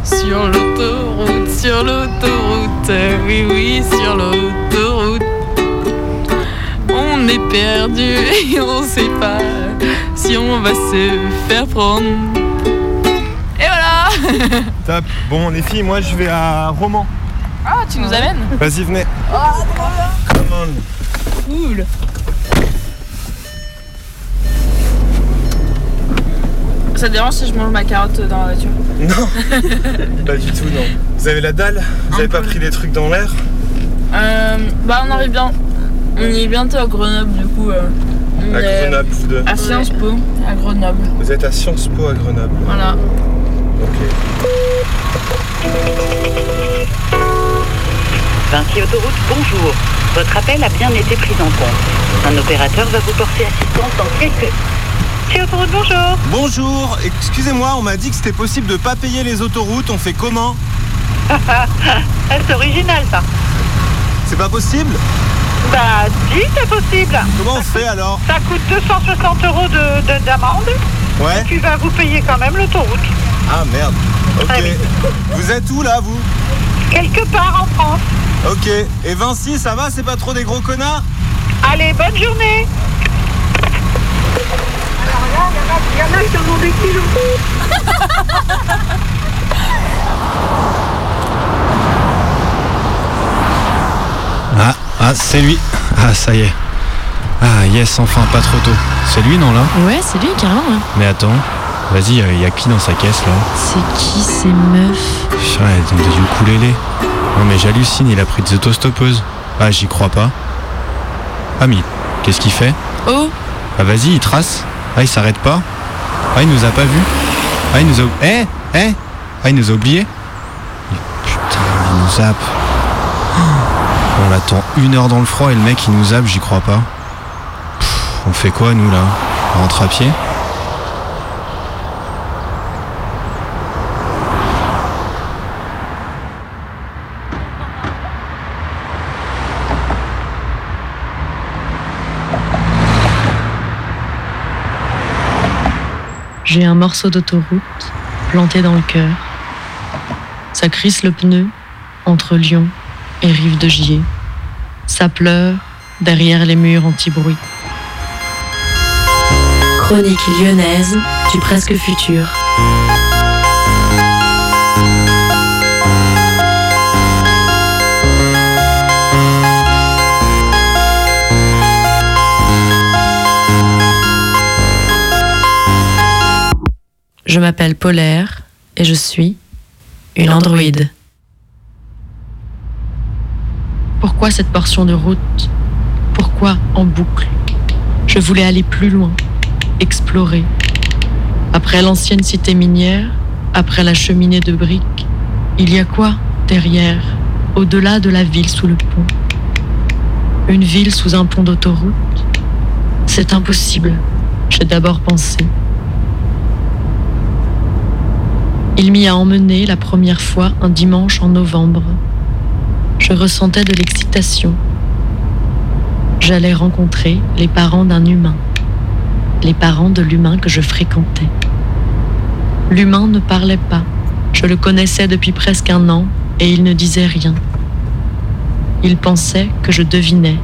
Sur l'autoroute, sur l'autoroute, oui, oui, sur l'autoroute. Perdu et on sait pas si on va se faire prendre. Et voilà Top. Bon les filles, moi je vais à Roman. Ah, tu nous amènes Vas-y, venez. Ah, trop bien Come on. Cool Ça te dérange si je mange ma carotte dans la voiture Non Pas du tout, non. Vous avez la dalle? Vous avez pas pris des trucs dans l'air? Euh, bah on arrive bien. On y est bientôt à Grenoble du coup. euh, on À est Grenoble, vous deux À Sciences Po, à Grenoble. Vous êtes à Sciences Po à Grenoble. Voilà. Ok. Vinci Autoroute, bonjour. Votre appel a bien été pris en compte. Un opérateur va vous porter assistance dans quelques... Vinci Autoroute, bonjour. Bonjour, excusez-moi, on m'a dit que c'était possible de pas payer les autoroutes, on fait comment? C'est original ça. C'est pas possible? Bah, si, c'est possible. Comment on fait alors Ça coûte 260 euros de- de- d'amende. Ouais. Et tu vas vous payer quand même l'autoroute. Ah merde. Ok. Vous êtes où là, vous Quelque part en France. Ok. Et Vinci, ça va C'est pas trop des gros connards Allez, bonne journée. Alors là, il y en a qui en ont des kilos. Ah, c'est lui. Ah, ça y est. Ah, yes, enfin, pas trop tôt. C'est lui, non, là Ouais, c'est lui, carrément. hein. Mais attends. Vas-y, il y a qui dans sa caisse, là C'est qui ces meufs Putain, elles ont des ukulélés. Non, mais j'hallucine, il a pris des autostoppeuses. Ah, j'y crois pas. Ah, mais qu'est-ce qu'il fait Oh Ah, vas-y, il trace. Ah, il s'arrête pas. Ah, il nous a pas vus. Ah, il nous a. Eh Eh Ah, il nous a oubliés Putain, il nous zappe. On l'attend une heure dans le froid et le mec il nous zappe, j'y crois pas. On fait quoi nous là? On rentre à pied? J'ai un morceau d'autoroute planté dans le cœur. Ça crisse le pneu entre Lyon et Rive de Gier. Ça pleure derrière les murs anti-bruit. Chronique lyonnaise du presque futur. Je m'appelle Polaire et je suis une androïde. Pourquoi cette portion de route? Pourquoi en boucle? Je voulais aller plus loin, explorer. Après l'ancienne cité minière, après la cheminée de briques, il y a quoi derrière, au-delà de la ville sous le pont? Une ville sous un pont d'autoroute? C'est impossible, j'ai d'abord pensé. Il m'y a emmené la première fois un dimanche en novembre. Je ressentais de l'excitation. J'allais rencontrer les parents d'un humain, les parents de l'humain que je fréquentais. L'humain ne parlait pas. Je le connaissais depuis presque un an et il ne disait rien. Il pensait que je devinais,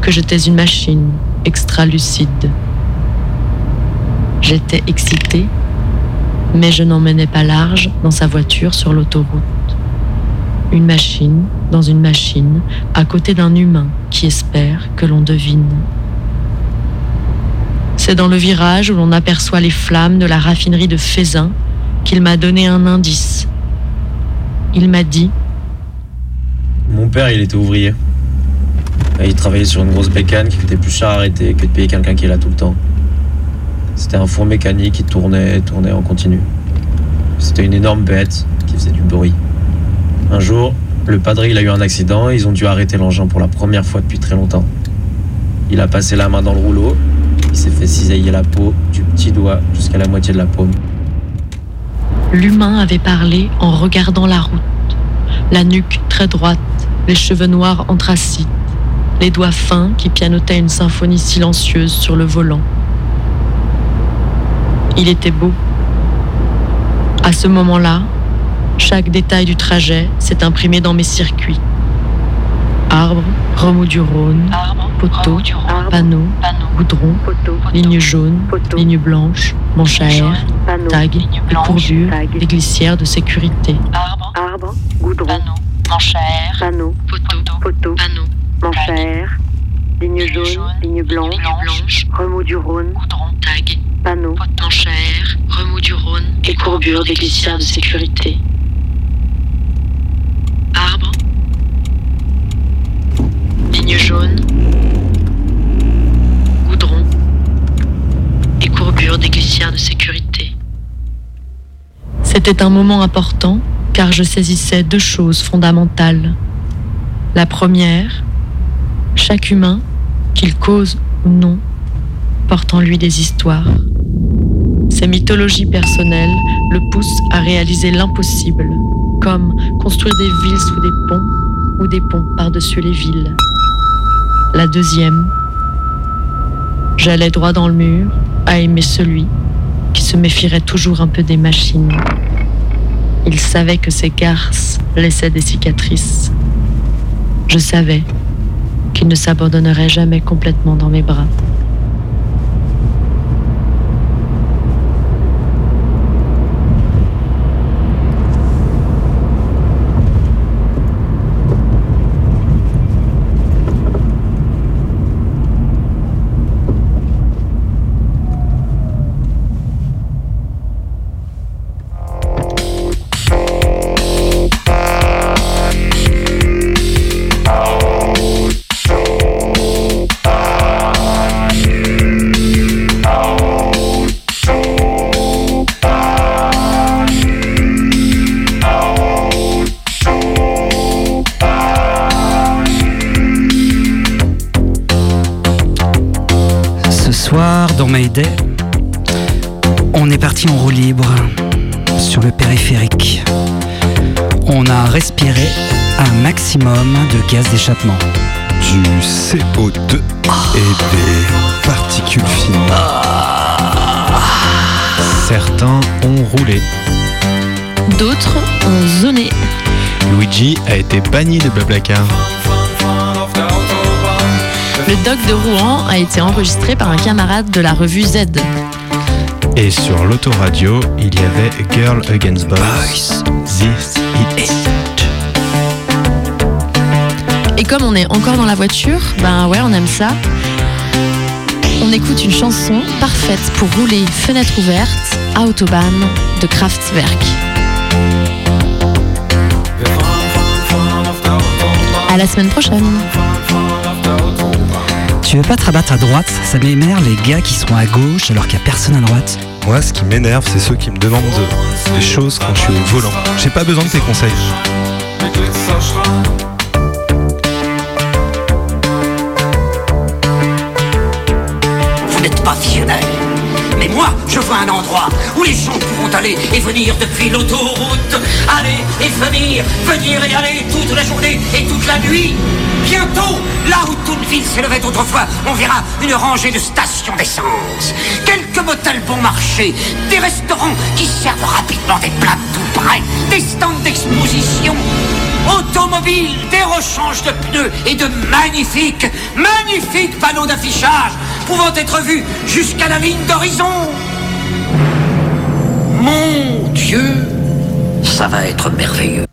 que j'étais une machine extra lucide. J'étais excitée mais je n'emmenais pas large dans sa voiture sur l'autoroute. Une machine dans une machine, à côté d'un humain qui espère que l'on devine. C'est dans le virage où l'on aperçoit les flammes de la raffinerie de Fézin qu'il m'a donné un indice. Il m'a dit Mon père, il était ouvrier. Il travaillait sur une grosse bécane qui coûtait plus cher à arrêter que de payer quelqu'un qui est là tout le temps. C'était un four mécanique qui tournait, tournait en continu. C'était une énorme bête qui faisait du bruit. Un jour, le padre il a eu un accident et ils ont dû arrêter l'engin pour la première fois depuis très longtemps. Il a passé la main dans le rouleau, il s'est fait cisailler la peau du petit doigt jusqu'à la moitié de la paume. L'humain avait parlé en regardant la route. La nuque très droite, les cheveux noirs anthracites, les doigts fins qui pianotaient une symphonie silencieuse sur le volant. Il était beau. À ce moment-là, chaque détail du trajet s'est imprimé dans mes circuits. Arbres, remous du Rhône, poteaux, panneaux, goudron, ligne jaune, ligne blanche, manche à air, tag, et courbure, des glissières de sécurité. Arbre, goudron, manche à air, panneau, poteau, panneau, manche à air, ligne jaune, ligne blanche, remous du Rhône, tag, panneau, manche à air, remous du Rhône et courbure des glissières de sécurité. Arbre, ligne jaune, goudron et courbure des glissières de sécurité. C'était un moment important car je saisissais deux choses fondamentales. La première, chaque humain, qu'il cause ou non, porte en lui des histoires. Ses mythologies personnelles le poussent à réaliser l'impossible, comme construire des villes sous des ponts ou des ponts par-dessus les villes. La deuxième, j'allais droit dans le mur à aimer celui qui se méfierait toujours un peu des machines. Il savait que ses garces laissaient des cicatrices. Je savais qu'il ne s'abandonnerait jamais complètement dans mes bras. On est parti en roue libre sur le périphérique. On a respiré un maximum de gaz d'échappement. Du CO2 et des particules fines. Certains ont roulé. D'autres ont zoné. Luigi a été banni de Blablacar. Le doc de Rouen a été enregistré par un camarade de la revue Z. Et sur l'autoradio, il y avait Girl Against Boys. This It. Et comme on est encore dans la voiture, ben ouais, on aime ça. On écoute une chanson parfaite pour rouler fenêtre ouverte à Autobahn de Kraftwerk. À la semaine prochaine. Tu veux pas te rabattre à droite? Ça m'énerve les gars qui sont à gauche alors qu'il y a personne à droite. Moi, ce qui m'énerve, c'est ceux qui me demandent de- des choses quand je suis au volant. J'ai pas besoin de tes conseils. Vous n'êtes pas visionnaire. Mais moi, je vois un endroit où les gens pourront aller et venir depuis l'autoroute. Aller et venir, venir et aller toute la journée et toute la nuit. Bientôt, là où ville s'élevait autrefois, on verra une rangée de stations d'essence. Quelques motels bon marché, des restaurants qui servent rapidement des plats tout prêts, des stands d'exposition automobiles, des rechanges de pneus et de magnifiques, magnifiques panneaux d'affichage pouvant être vus jusqu'à la ligne d'horizon. Mon Dieu, ça va être merveilleux.